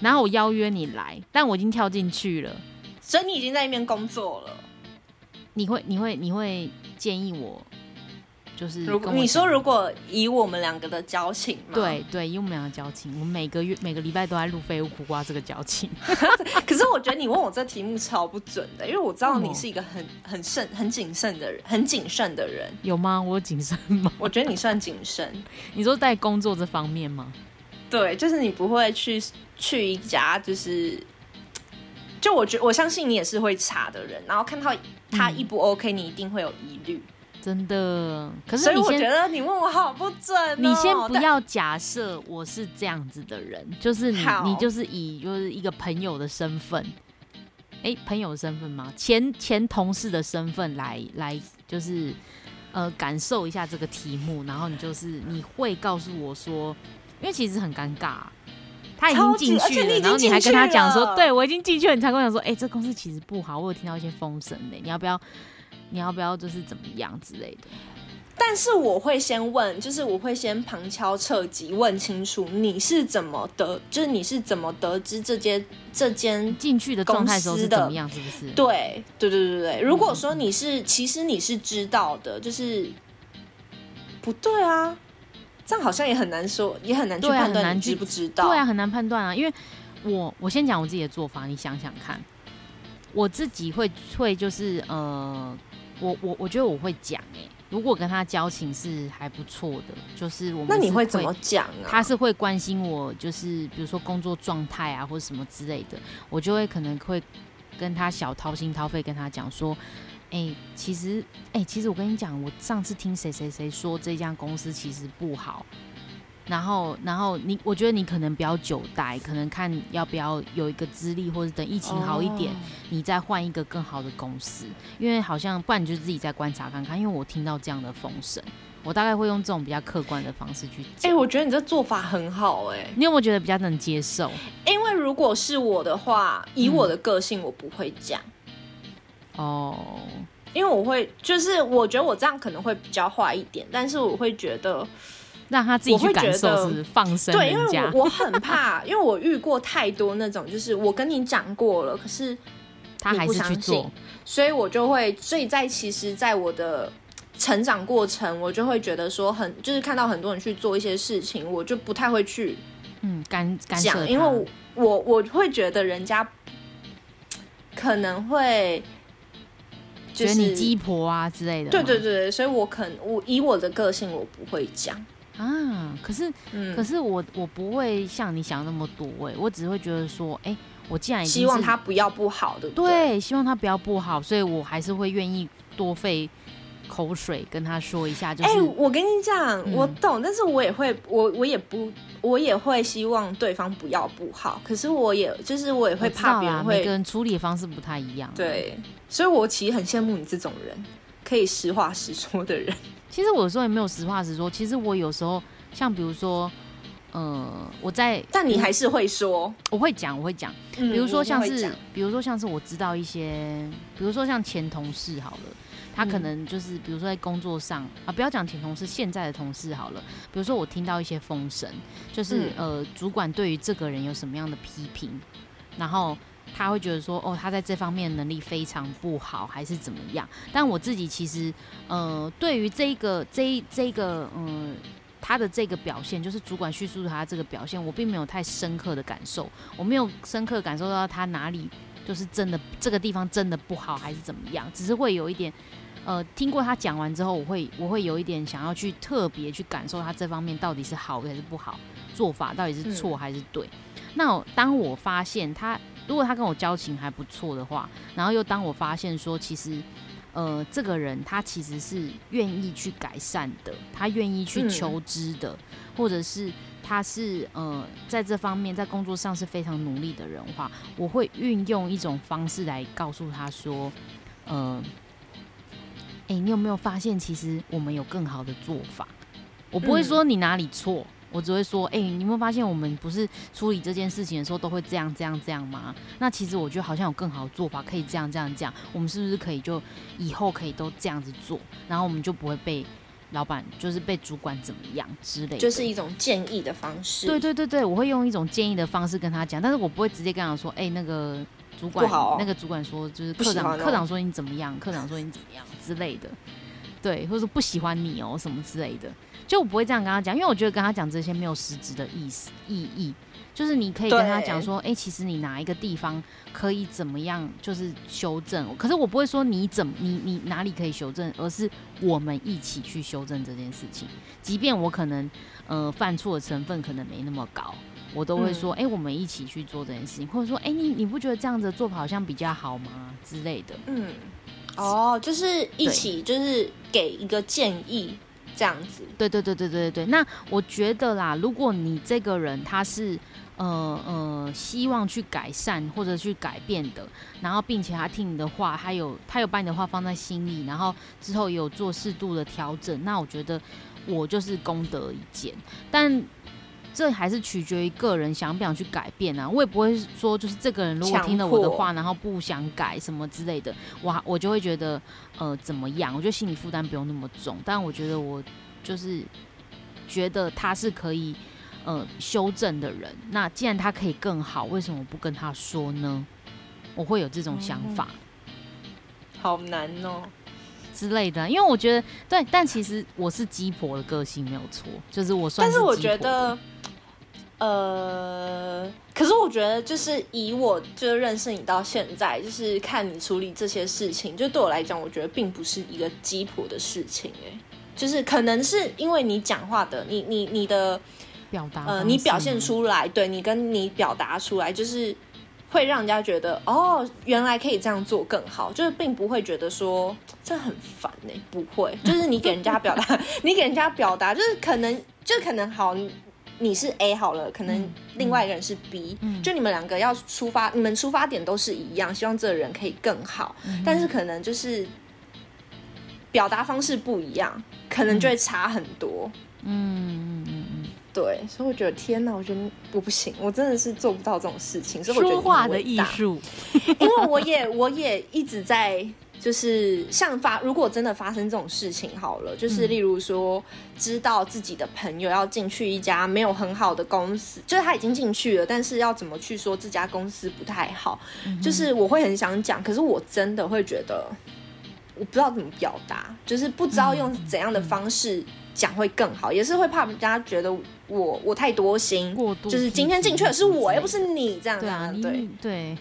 然后我邀约你来，但我已经跳进去了，所以你已经在那边工作了。你会你会你会建议我，就是你说如果以我们两个的交情嘛，对对，以我们两个交情，我们每个月每个礼拜都在录废物苦瓜这个交情，可是我觉得你问我这题目超不准的，因为我知道你是一个很 很慎、很谨慎的人，很谨慎的人。有吗？我有谨慎吗？我觉得你算谨慎，你说在工作这方面吗？对，就是你不会去去一家就是，就我觉我相信你也是会查的人，然后看到他一不 OK，、你一定会有疑虑。真的，可是你先我觉得你问我好不准、哦，你先不要假设我是这样子的人，就是你你就是以就是一个朋友的身份，哎、朋友的身份吗？前前同事的身份来来就是呃感受一下这个题目，然后你就是你会告诉我说，因为其实很尴尬。他已经进去了，然后你还跟他讲说，对我已经进去了，你才跟我讲说，哎、这公司其实不好，我有听到一些风声呢，你要不要，你要不要就是怎么样之类的？但是我会先问，就是我会先旁敲侧击问清楚你是怎么得，就是你是怎么得知这间这间进去的状态时候是怎么样？是不是？对对对对对，如果说你是，其实你是知道的，就是不对啊，这样好像也很难说，也很难去判断你知不知道。对啊，很难判断啊，因为我我先讲我自己的做法，你想想看，我自己会会就是呃，我我我觉得我会讲哎、如果跟他交情是还不错的，就是我们是那你会怎么讲啊？他是会关心我，就是比如说工作状态啊，或者什么之类的，我就会可能会跟他小掏心掏肺跟他讲说，哎、其实，哎、其实我跟你讲，我上次听谁谁谁说这家公司其实不好，然后，然后你，我觉得你可能不要久待，可能看要不要有一个资历，或者等疫情好一点，哦。你再换一个更好的公司，因为好像不然你就自己再观察看看，因为我听到这样的风声，我大概会用这种比较客观的方式去哎、讲。我觉得你这做法很好哎、你有没有觉得比较能接受？因为如果是我的话，以嗯我的个性，我不会讲，哦，因为我会就是我觉得我这样可能会比较坏一点，但是我会觉得让他自己去感受，得是是放生对，因为？我我很怕，因为我遇过太多那种，就是我跟你讲过了，可是你他还是去不相信做，所以我就会，所以在其实，在我的成长过程，我就会觉得说很，就是看到很多人去做一些事情，我就不太会去嗯，干干涉因为我我我会觉得人家可能会就是觉得你鸡婆啊之类的。对对。对，所以我可能我以我的个性，我不会讲，啊，可是嗯，可是我我不会像你想那么多哎、我只会觉得说，哎、我既然希望他不要不好，对不对？对，希望他不要不好，所以我还是会愿意多费口水跟他说一下，就是哎、是、我跟你讲，嗯我懂，但是我也会，我我也不，我也会希望对方不要不好，可是我也就是我也会怕别人会每个人处理的方式不太一样。，对，所以我其实很羡慕你这种人，可以实话实说的人。其实我有时候也没有实话实说，其实我有时候像比如说，呃，我在但你还是会说，我会讲，我会讲，嗯比如说像是比如说像是我知道一些，比如说像前同事好了，他可嗯。能就是比如说在工作上啊，不要讲前同事，现在的同事好了，比如说我听到一些风声，就是、呃，主管对于这个人有什么样的批评，然后。他会觉得说，哦，他在这方面能力非常不好，还是怎么样？但我自己其实，呃，对于这个这这个，嗯、他的这个表现，就是主管叙述他这个表现，我并没有太深刻的感受，我没有深刻感受到他哪里就是真的这个地方真的不好，还是怎么样，只是会有一点，呃，听过他讲完之后，我会我会有一点想要去特别去感受他这方面到底是好还是不好，做法到底是错还是对。那当我发现他如果他跟我交情还不错的话，然后又当我发现说其实。呃，这个人他其实是愿意去改善的，他愿意去嗯求知的，或者是他是呃在这方面在工作上是非常努力的人的话，我会运用一种方式来告诉他说，呃，哎、你有没有发现其实我们有更好的做法？我不会说你哪里错。我只会说，哎、你有没有发现我们不是处理这件事情的时候都会这样这样这样吗？那其实我觉得好像有更好的做法，可以这样这样这样。我们是不是可以就以后可以都这样子做，然后我们就不会被老板就是被主管怎么样之类的。就是一种建议的方式。对对对对，我会用一种建议的方式跟他讲，但是我不会直接跟他说，哎、那个主管，哦那个主管说就是科长，不喜欢哦科长说你怎么样，科长说你怎么样之类的，对，或者说不喜欢你哦什么之类的，就我不会这样跟他讲，因为我觉得跟他讲这些没有实质的意思意义。就是你可以跟他讲说，哎、其实你哪一个地方可以怎么样，就是修正。可是我不会说你怎么你你哪里可以修正，而是我们一起去修正这件事情。即便我可能呃犯错的成分可能没那么高，我都会说，哎、我们一起去做这件事情，或者说，哎、你你不觉得这样子的做法好像比较好吗之类的。嗯，哦，就是一起，就是给一个建议这样子。对对对对对对对。那我觉得啦，如果你这个人他是呃呃希望去改善或者去改变的，然后并且他听你的话，他有他有把你的话放在心里，然后之后也有做适度的调整，那我觉得我就是功德一件。但这还是取决于个人想不想去改变啊。我也不会说就是这个人如果听了我的话，然后不想改什么之类的，我我就会觉得呃怎么样？我觉得心理负担不用那么重，但我觉得我就是觉得他是可以呃修正的人。那既然他可以更好，为什么不跟他说呢？我会有这种想法。好难哦。之类的，因为我觉得对，但其实我是鸡婆的个性没有错，就是我算但是我觉得，呃，可是我觉得就是以我就认识你到现在，就是看你处理这些事情，就对我来讲，我觉得并不是一个鸡婆的事情、哎，就是可能是因为你讲话的，你你你的表达呃，你表现出来，对你跟你表达出来，就是会让人家觉得哦，原来可以这样做更好，就是并不会觉得说这很烦呢、不会，就是你给人家表达，你给人家表达，就是可能就可能好，你是 A 好了，可能另外一个人是 B，、嗯就你们两个要出发，你们出发点都是一样，希望这个人可以更好，嗯但是可能就是表达方式不一样，可能就会差很多。嗯嗯嗯嗯，对，所以我觉得天哪，我觉得我不行，我真的是做不到这种事情。所以我觉得说话的艺你很伟大，术，因为我也我也一直在。就是像发，如果真的发生这种事情好了，就是例如说，知道自己的朋友要进去一家没有很好的公司，就是他已经进去了，但是要怎么去说这家公司不太好，就是我会很想讲，可是我真的会觉得我不知道怎么表达，就是不知道用怎样的方式讲会更好，也是会怕人家觉得我我太多心，过度就是今天进去的是我，又不是你这样对啊，对，对，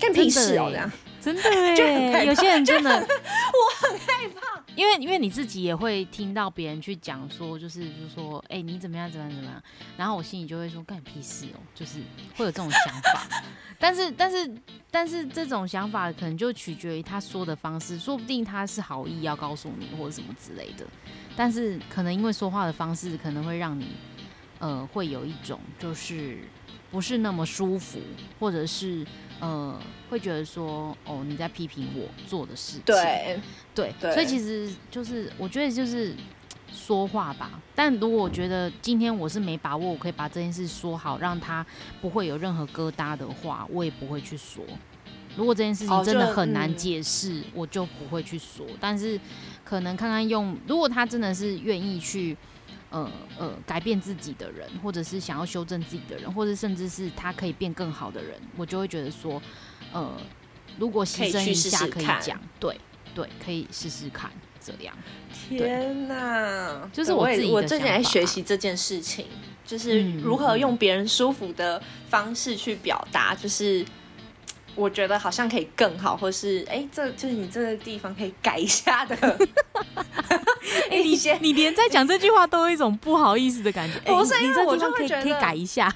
干屁事哦，这样。真的哎，有些人真的，我很害怕，因为因为你自己也会听到别人去讲说，就是就是说，哎、你怎么样怎么样怎么样，然后我心里就会说，干你屁事哦，就是会有这种想法，但是但是但是这种想法可能就取决于他说的方式，说不定他是好意要告诉你或者什么之类的，但是可能因为说话的方式可能会让你呃会有一种就是不是那么舒服，或者是呃会觉得说哦你在批评我做的事情，对，对，对所以其实就是我觉得就是说话吧。但如果我觉得今天我是没把握，我可以把这件事说好，让他不会有任何疙瘩的话，我也不会去说。如果这件事情真的很难嗯解释，我就不会去说。但是可能看看用，如果他真的是愿意去。呃呃，改变自己的人，或者是想要修正自己的人，或者甚至是他可以变更好的人，我就会觉得说，呃，如果可牺牲一下可以讲，对对，可以试试看这样。天哪！就是我自己我最近在学习这件事情，就是嗯如何用别人舒服的方式去表达，就是。我觉得好像可以更好，或是哎，这就是你这个地方可以改一下的。哎、你先你连在讲这句话都有一种不好意思的感觉。哎不是你你这因为我地方可以可以改一下。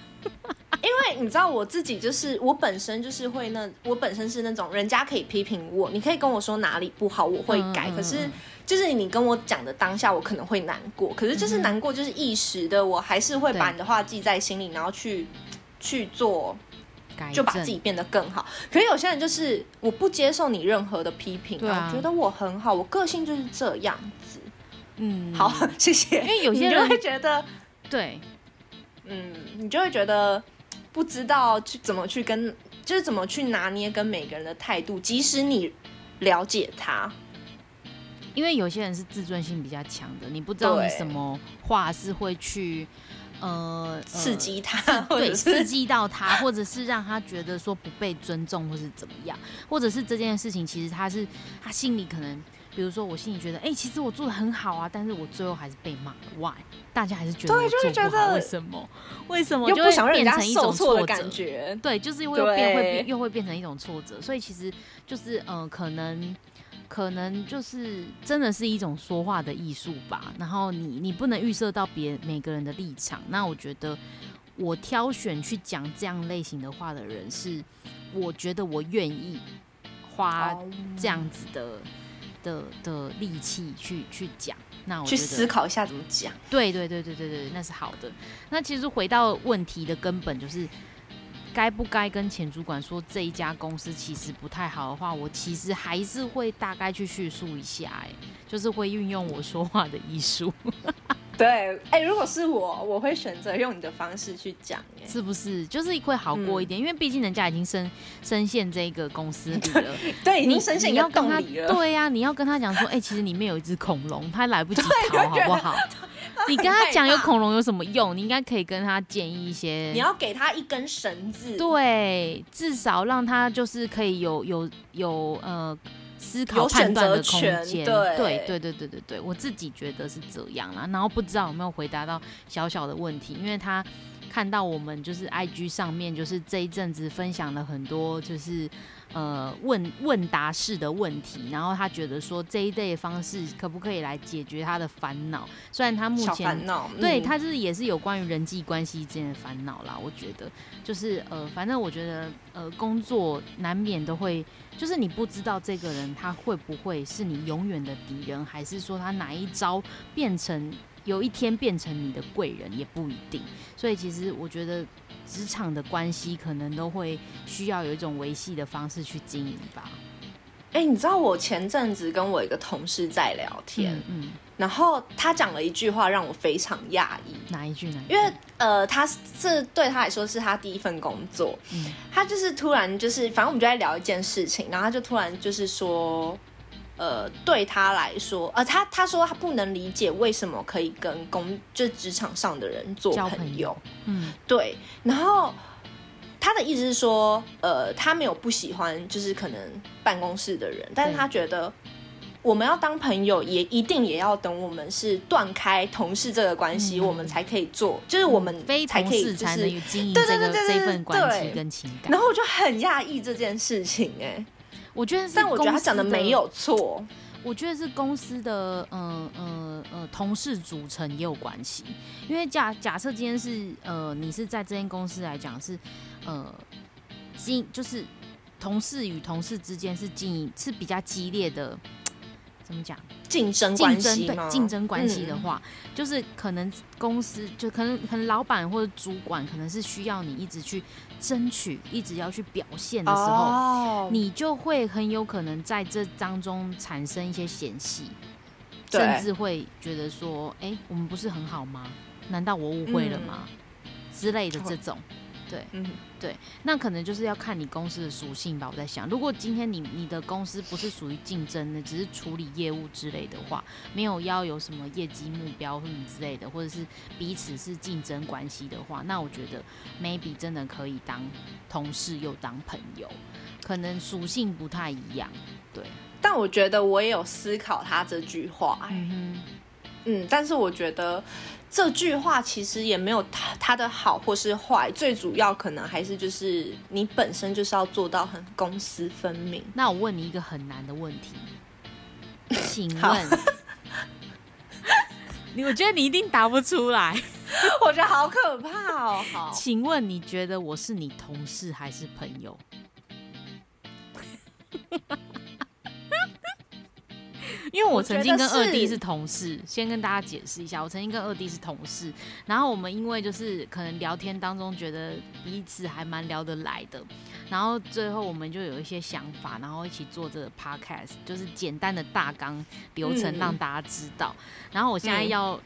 因为你知道我自己就是我本身就是会那我本身是那种人家可以批评我，你可以跟我说哪里不好，我会改。可是嗯就是你跟我讲的当下，我可能会难过，可是就是难过就是一时的，我还是会把你的话记在心里，然后去去做，改就把自己变得更好。可是有些人就是我不接受你任何的批评对啊我觉得我很好，我个性就是这样子。嗯，好，谢谢。因为有些人会觉得，对嗯，你就会觉得不知道去怎么去跟，就是怎么去拿捏跟每个人的态度，即使你了解他，因为有些人是自尊心比较强的，你不知道你什么话是会去呃刺激他，呃对，刺激到他，或者是让他觉得说不被尊重，或是怎么样，或者是这件事情其实他是他心里可能，比如说我心里觉得，哎、其实我做的很好啊，但是我最后还是被骂了，why？大家还是觉得对我就是觉做不好，得为什么？为什么？又就会不想让人家变成一种受挫的感觉。对，就是因为又变会变又会变成一种挫折，所以其实就是呃，可能可能就是真的是一种说话的艺术吧。然后你你不能预设到别每个人的立场，那我觉得我挑选去讲这样类型的话的人是，我觉得我愿意花哦这样子的。的的力气去去讲，那我去思考一下怎么讲。对对对对对对，那是好的。那其实回到问题的根本，就是该不该跟前主管说这一家公司其实不太好的话，我其实还是会大概去叙述一下、哎，就是会运用我说话的艺术，对，哎，如果是我，我会选择用你的方式去讲。哎，是不是？就是会好过一嗯点，因为毕竟人家已经深深陷这个公司里了。对，已你经深陷你要跟他。对呀、你要跟他讲说，哎、其实里面有一只恐龙，他来不及逃，好不好？你跟他讲有恐龙有什么用？你应该可以跟他建议一些。你要给他一根绳子。对，至少让他就是可以有有有呃思考判断的空间。对对对对对对对，我自己觉得是这样啦。然后不知道有没有回答到小小的问题，因为他看到我们就是 IG 上面就是这一阵子分享了很多就是呃问问答式的问题，然后他觉得说这一类方式可不可以来解决他的烦恼？虽然他目小前烦恼，对嗯他就是也是有关于人际关系之间的烦恼啦。我觉得就是呃，反正我觉得呃，工作难免都会，就是你不知道这个人他会不会是你永远的敌人，还是说他哪一招变成有一天变成你的贵人也不一定。所以其实我觉得职场的关系可能都会需要有一种维系的方式去经营吧。哎、你知道我前阵子跟我一个同事在聊天，嗯嗯，然后他讲了一句话让我非常讶异，哪一句哪一句？因为呃，他这对他来说是他第一份工作，嗯他就是突然就是，反正我们就在聊一件事情，然后他就突然就是说，呃，对他来说，呃，他他说他不能理解为什么可以跟工就职场上的人做朋友。朋友，嗯。对，然后他的意思是说，呃，他没有不喜欢就是可能办公室的人，但是他觉得。我们要当朋友，也一定也要等我们是断开同事这个关系，嗯我们才可以做，就是我们非才可以就是能经营对这个对对对对这份关系跟情感。然后我就很讶异这件事情、哎，我觉得是，但我觉得他讲的没，有错，我觉得是公司的呃呃呃同事组成也有关系。因为假假设今天是呃你是在这间公司来讲是呃经就是同事与同事之间是经营是比较激烈的，怎么讲？竞争竞关系吗？争对竞争关系的嗯话，就是可能公司就可能可能老板或者主管可能是需要你一直去争取，一直要去表现的时候，哦，你就会很有可能在这当中产生一些嫌隙，甚至会觉得说，哎、我们不是很好吗？难道我误会了吗？之类的这种。嗯，对那可能就是要看你公司的属性吧。我在想，如果今天你你的公司不是属于竞争的，只是处理业务之类的话，没有要有什么业绩目标或什么之类的，或者是彼此是竞争关系的话，那我觉得 maybe 真的可以当同事又当朋友，可能属性不太一样。对，但我觉得我也有思考他这句话、哎嗯嗯，但是我觉得这句话其实也没有他他的好或是坏，最主要可能还是就是你本身就是要做到很公私分明。那我问你一个很难的问题，请问，你我觉得你一定答不出来。我觉得好可怕哦。好，请问你觉得我是你同事还是朋友？因为我曾经跟二弟是同事，先跟大家解释一下，我曾经跟二弟是同事，然后我们因为就是可能聊天当中觉得彼此还蛮聊得来的，然后最后我们就有一些想法，然后一起做这个 podcast，就是简单的大纲流程嗯让大家知道。然后我现在嗯要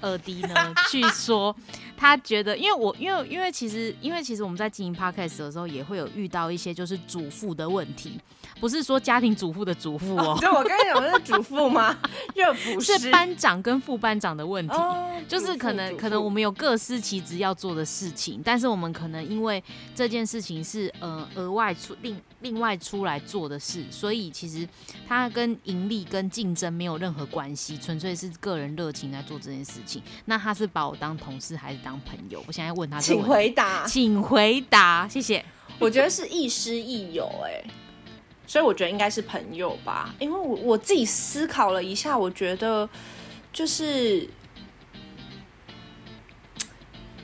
二弟呢 据说，他觉得，因为我因为因为其实因为其实我们在经营 podcast 的时候，也会有遇到一些就是主妇的问题，不是说家庭主妇的主妇哦，就我刚才讲的是主妇吗？又不是班长跟副班长的问题。哦，就是可能可能我们有各司其职要做的事情，但是我们可能因为这件事情是呃额外出另另外出来做的事，所以其实它跟盈利跟竞争没有任何关系，纯粹是个人热情在做这件事情。那他是把我当同事还是当朋友？我现在问他这个请，回答。请回答，谢谢。我觉得是亦师亦友，哎，所以我觉得应该是朋友吧。因为我我自己思考了一下，我觉得就是。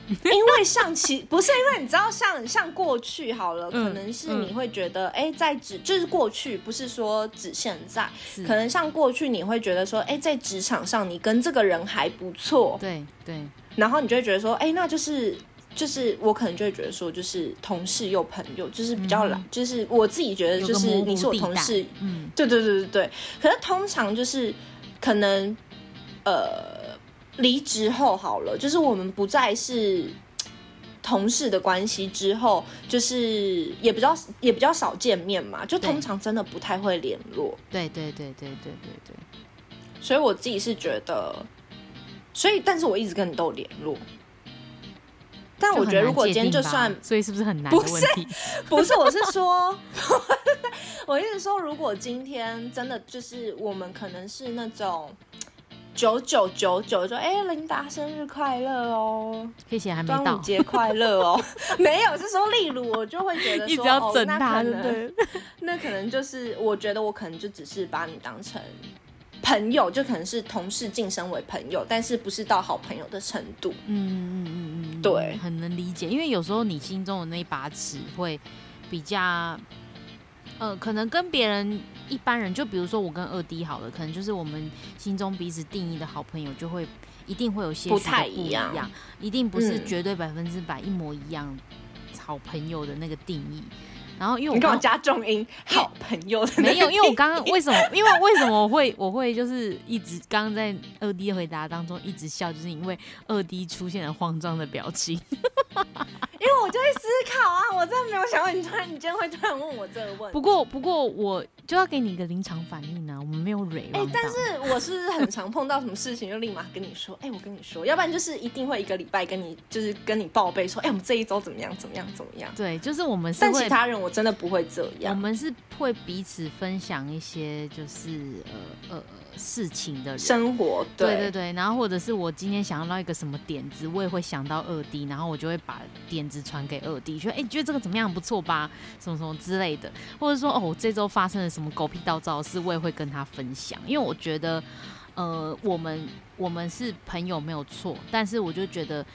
因为像其不是因为你知道像像过去好了，嗯可能是你会觉得哎、在职就是过去不是说指现在，可能像过去你会觉得说哎、在职场上你跟这个人还不错，对对。然后你就会觉得说，哎、那就是就是我可能就会觉得说，就是同事又朋友，就是比较懒，嗯。就是我自己觉得就是你是我同事，嗯。对对对对对。可是通常就是可能呃离职后好了，就是我们不再是。同事的关系之后，就是也比较也比较少见面嘛，就通常真的不太会联络。对对对对对对对，所以我自己是觉得，所以但是我一直跟你都有联络。但我觉得，如果今天就算所以是不是很难不是？不是，我是说，我意思说，如果今天真的就是我们可能是那种，九九九九，就哎，琳达生日快乐哦，谢谢还没到端午，节快乐哦。没有，是说例如我就会觉得说，哦那可能？那可能就是，我觉得我可能就只是把你当成朋友，就可能是同事晋升为朋友，但是不是到好朋友的程度。嗯嗯嗯嗯，对很能理解，因为有时候你心中的那一把尺会比较，呃，可能跟别人一般人，就比如说我跟二 D 好了，可能就是我们心中彼此定义的好朋友，就会一定会有些不不一太一样样，一定不是嗯绝对百分之百一模一样好朋友的那个定义。然后因为我你干嘛刚加重音？好朋友的没有，因为我刚刚为什么？因为为什么我会我会就是一直刚刚在二 D 回答当中一直笑，就是因为二 D 出现了慌张的表情。因为我就会思考啊，我真的没有想到你突然，你今天会突然问我这个问题。不过不过我就要给你一个临场反应啊，我们没有蕊哎、让但是我是很常碰到什么事情就立马跟你说，哎、我跟你说，要不然就是一定会一个礼拜跟你就是跟你报备说，哎、我们这一周怎么样怎么样怎么样。对，就是我们是但其他人我真的不会这样我。们是会彼此分享一些就是呃呃事情的人。生活对对对对，然后或者是我今天想到一个什么点子，我也会想到二弟然后我就会把点子传给二弟说哎，你觉得这个怎么样？不错吧？什么什么之类的，或者说哦，我这周发生了什么狗屁倒灶的事，我也会跟他分享，因为我觉得呃，我们我们是朋友没有错，但是我就觉得。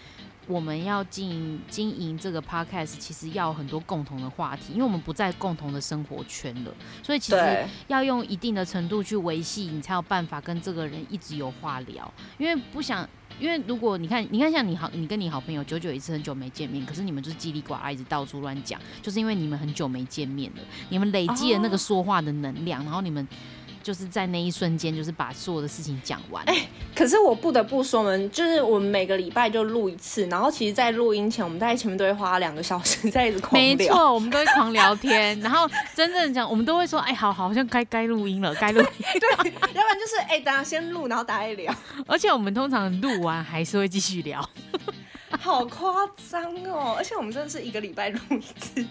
我们要经营经营这个 podcast，其实要很多共同的话题，因为我们不在共同的生活圈了，所以其实要用一定的程度去维系，你才有办法跟这个人一直有话聊。因为不想，因为如果你看，你看像你好，你跟你好朋友久久一次很久没见面，可是你们就是叽里呱啦一直到处乱讲，就是因为你们很久没见面了，你们累积了那个哦。说话的能量，然后你们就是在那一瞬间就是把所有的事情讲完。哎可是我不得不说，我们就是我们每个礼拜就录一次，然后其实，在录音前，我们大概前面都会花两个小时在一直狂聊。没错，我们都会狂聊天，然后真正讲，我们都会说，哎，好好像该该录音了，该录音。要不然就是哎、等下先录，然后大家聊，而且我们通常录完还是会继续聊。好夸张哦！而且我们真的是一个礼拜录一次，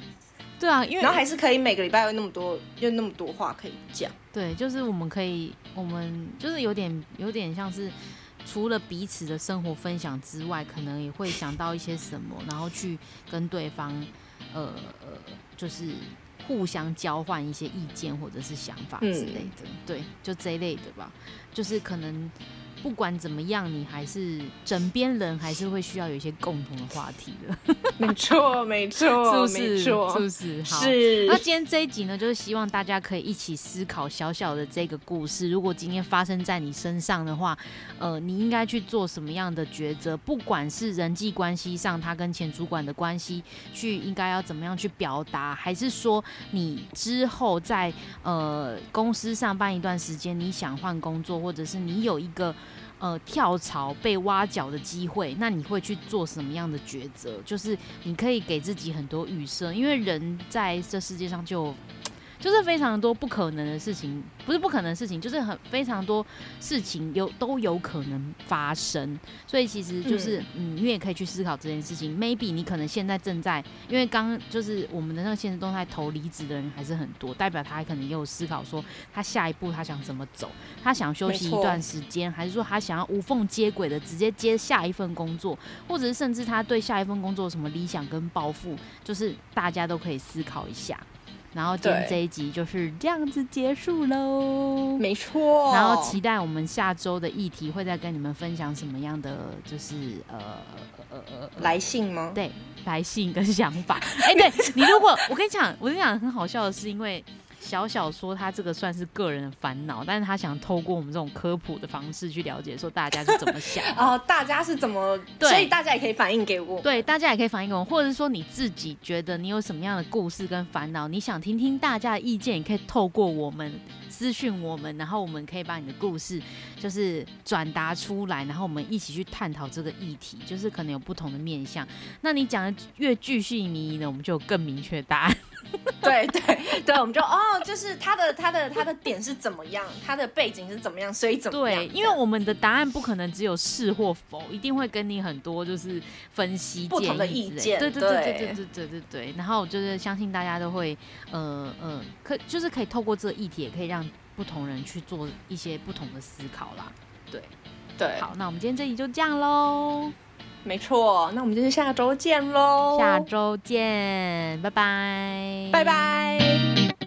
对啊，因为然后还是可以每个礼拜有那么多，有那么多话可以讲。对，就是我们可以，我们就是有点有点像是除了彼此的生活分享之外，可能也会想到一些什么，然后去跟对方，呃呃，就是互相交换一些意见或者是想法之类的。对，就这一类的吧，就是可能。不管怎么样，你还是枕边人，还是会需要有一些共同的话题的，没错，没错，是不是？是不是？好，是那今天这一集呢，就是希望大家可以一起思考小小的这个故事。如果今天发生在你身上的话，呃，你应该去做什么样的抉择？不管是人际关系上，他跟前主管的关系，去应该要怎么样去表达，还是说你之后在呃公司上班一段时间，你想换工作，或者是你有一个。呃，跳槽被挖角的机会，那你会去做什么样的抉择？就是你可以给自己很多预设，因为人在这世界上就就是非常多不可能的事情，不是不可能的事情，就是很非常多事情有都有可能发生。所以其实就是，嗯，你也可以去思考这件事情。Maybe 你可能现在正在，因为刚就是我们的那个现实动态投离职的人还是很多，代表他可能也有思考说他下一步他想怎么走，他想休息一段时间，还是说他想要无缝接轨的直接接下一份工作，或者是甚至他对下一份工作有什么理想跟抱负，就是大家都可以思考一下。然后今天这一集就是这样子结束喽。没错。然后期待我们下周的议题会再跟你们分享什么样的，就是呃呃呃呃来信吗？对来信跟想法。哎、对你如果我跟你讲，我跟你讲很好笑的是，因为小小说他这个算是个人的烦恼，但是他想透过我们这种科普的方式去了解，说大家是怎么想的。哦，大家是怎么？对所以大家也可以反映给我。对，大家也可以反映给我们，或者是说你自己觉得你有什么样的故事跟烦恼，你想听听大家的意见，也可以透过我们私讯我们，然后我们可以把你的故事就是转达出来，然后我们一起去探讨这个议题，就是可能有不同的面向。那你讲的越具细靡遗呢，我们就有更明确答案。对对对，我们就哦，就是他的他的他的点是怎么样，他的背景是怎么样，所以怎么样？对，因为我们的答案不可能只有是或否，一定会跟你很多就是分析不同的意见对对对对对对对对对对。然后就是相信大家都会呃呃，可就是可以透过这个议题，也可以让不同人去做一些不同的思考啦。对，对，好，那我们今天这集就这样喽，没错，那我们就是下周见喽，下周见，拜拜，拜拜。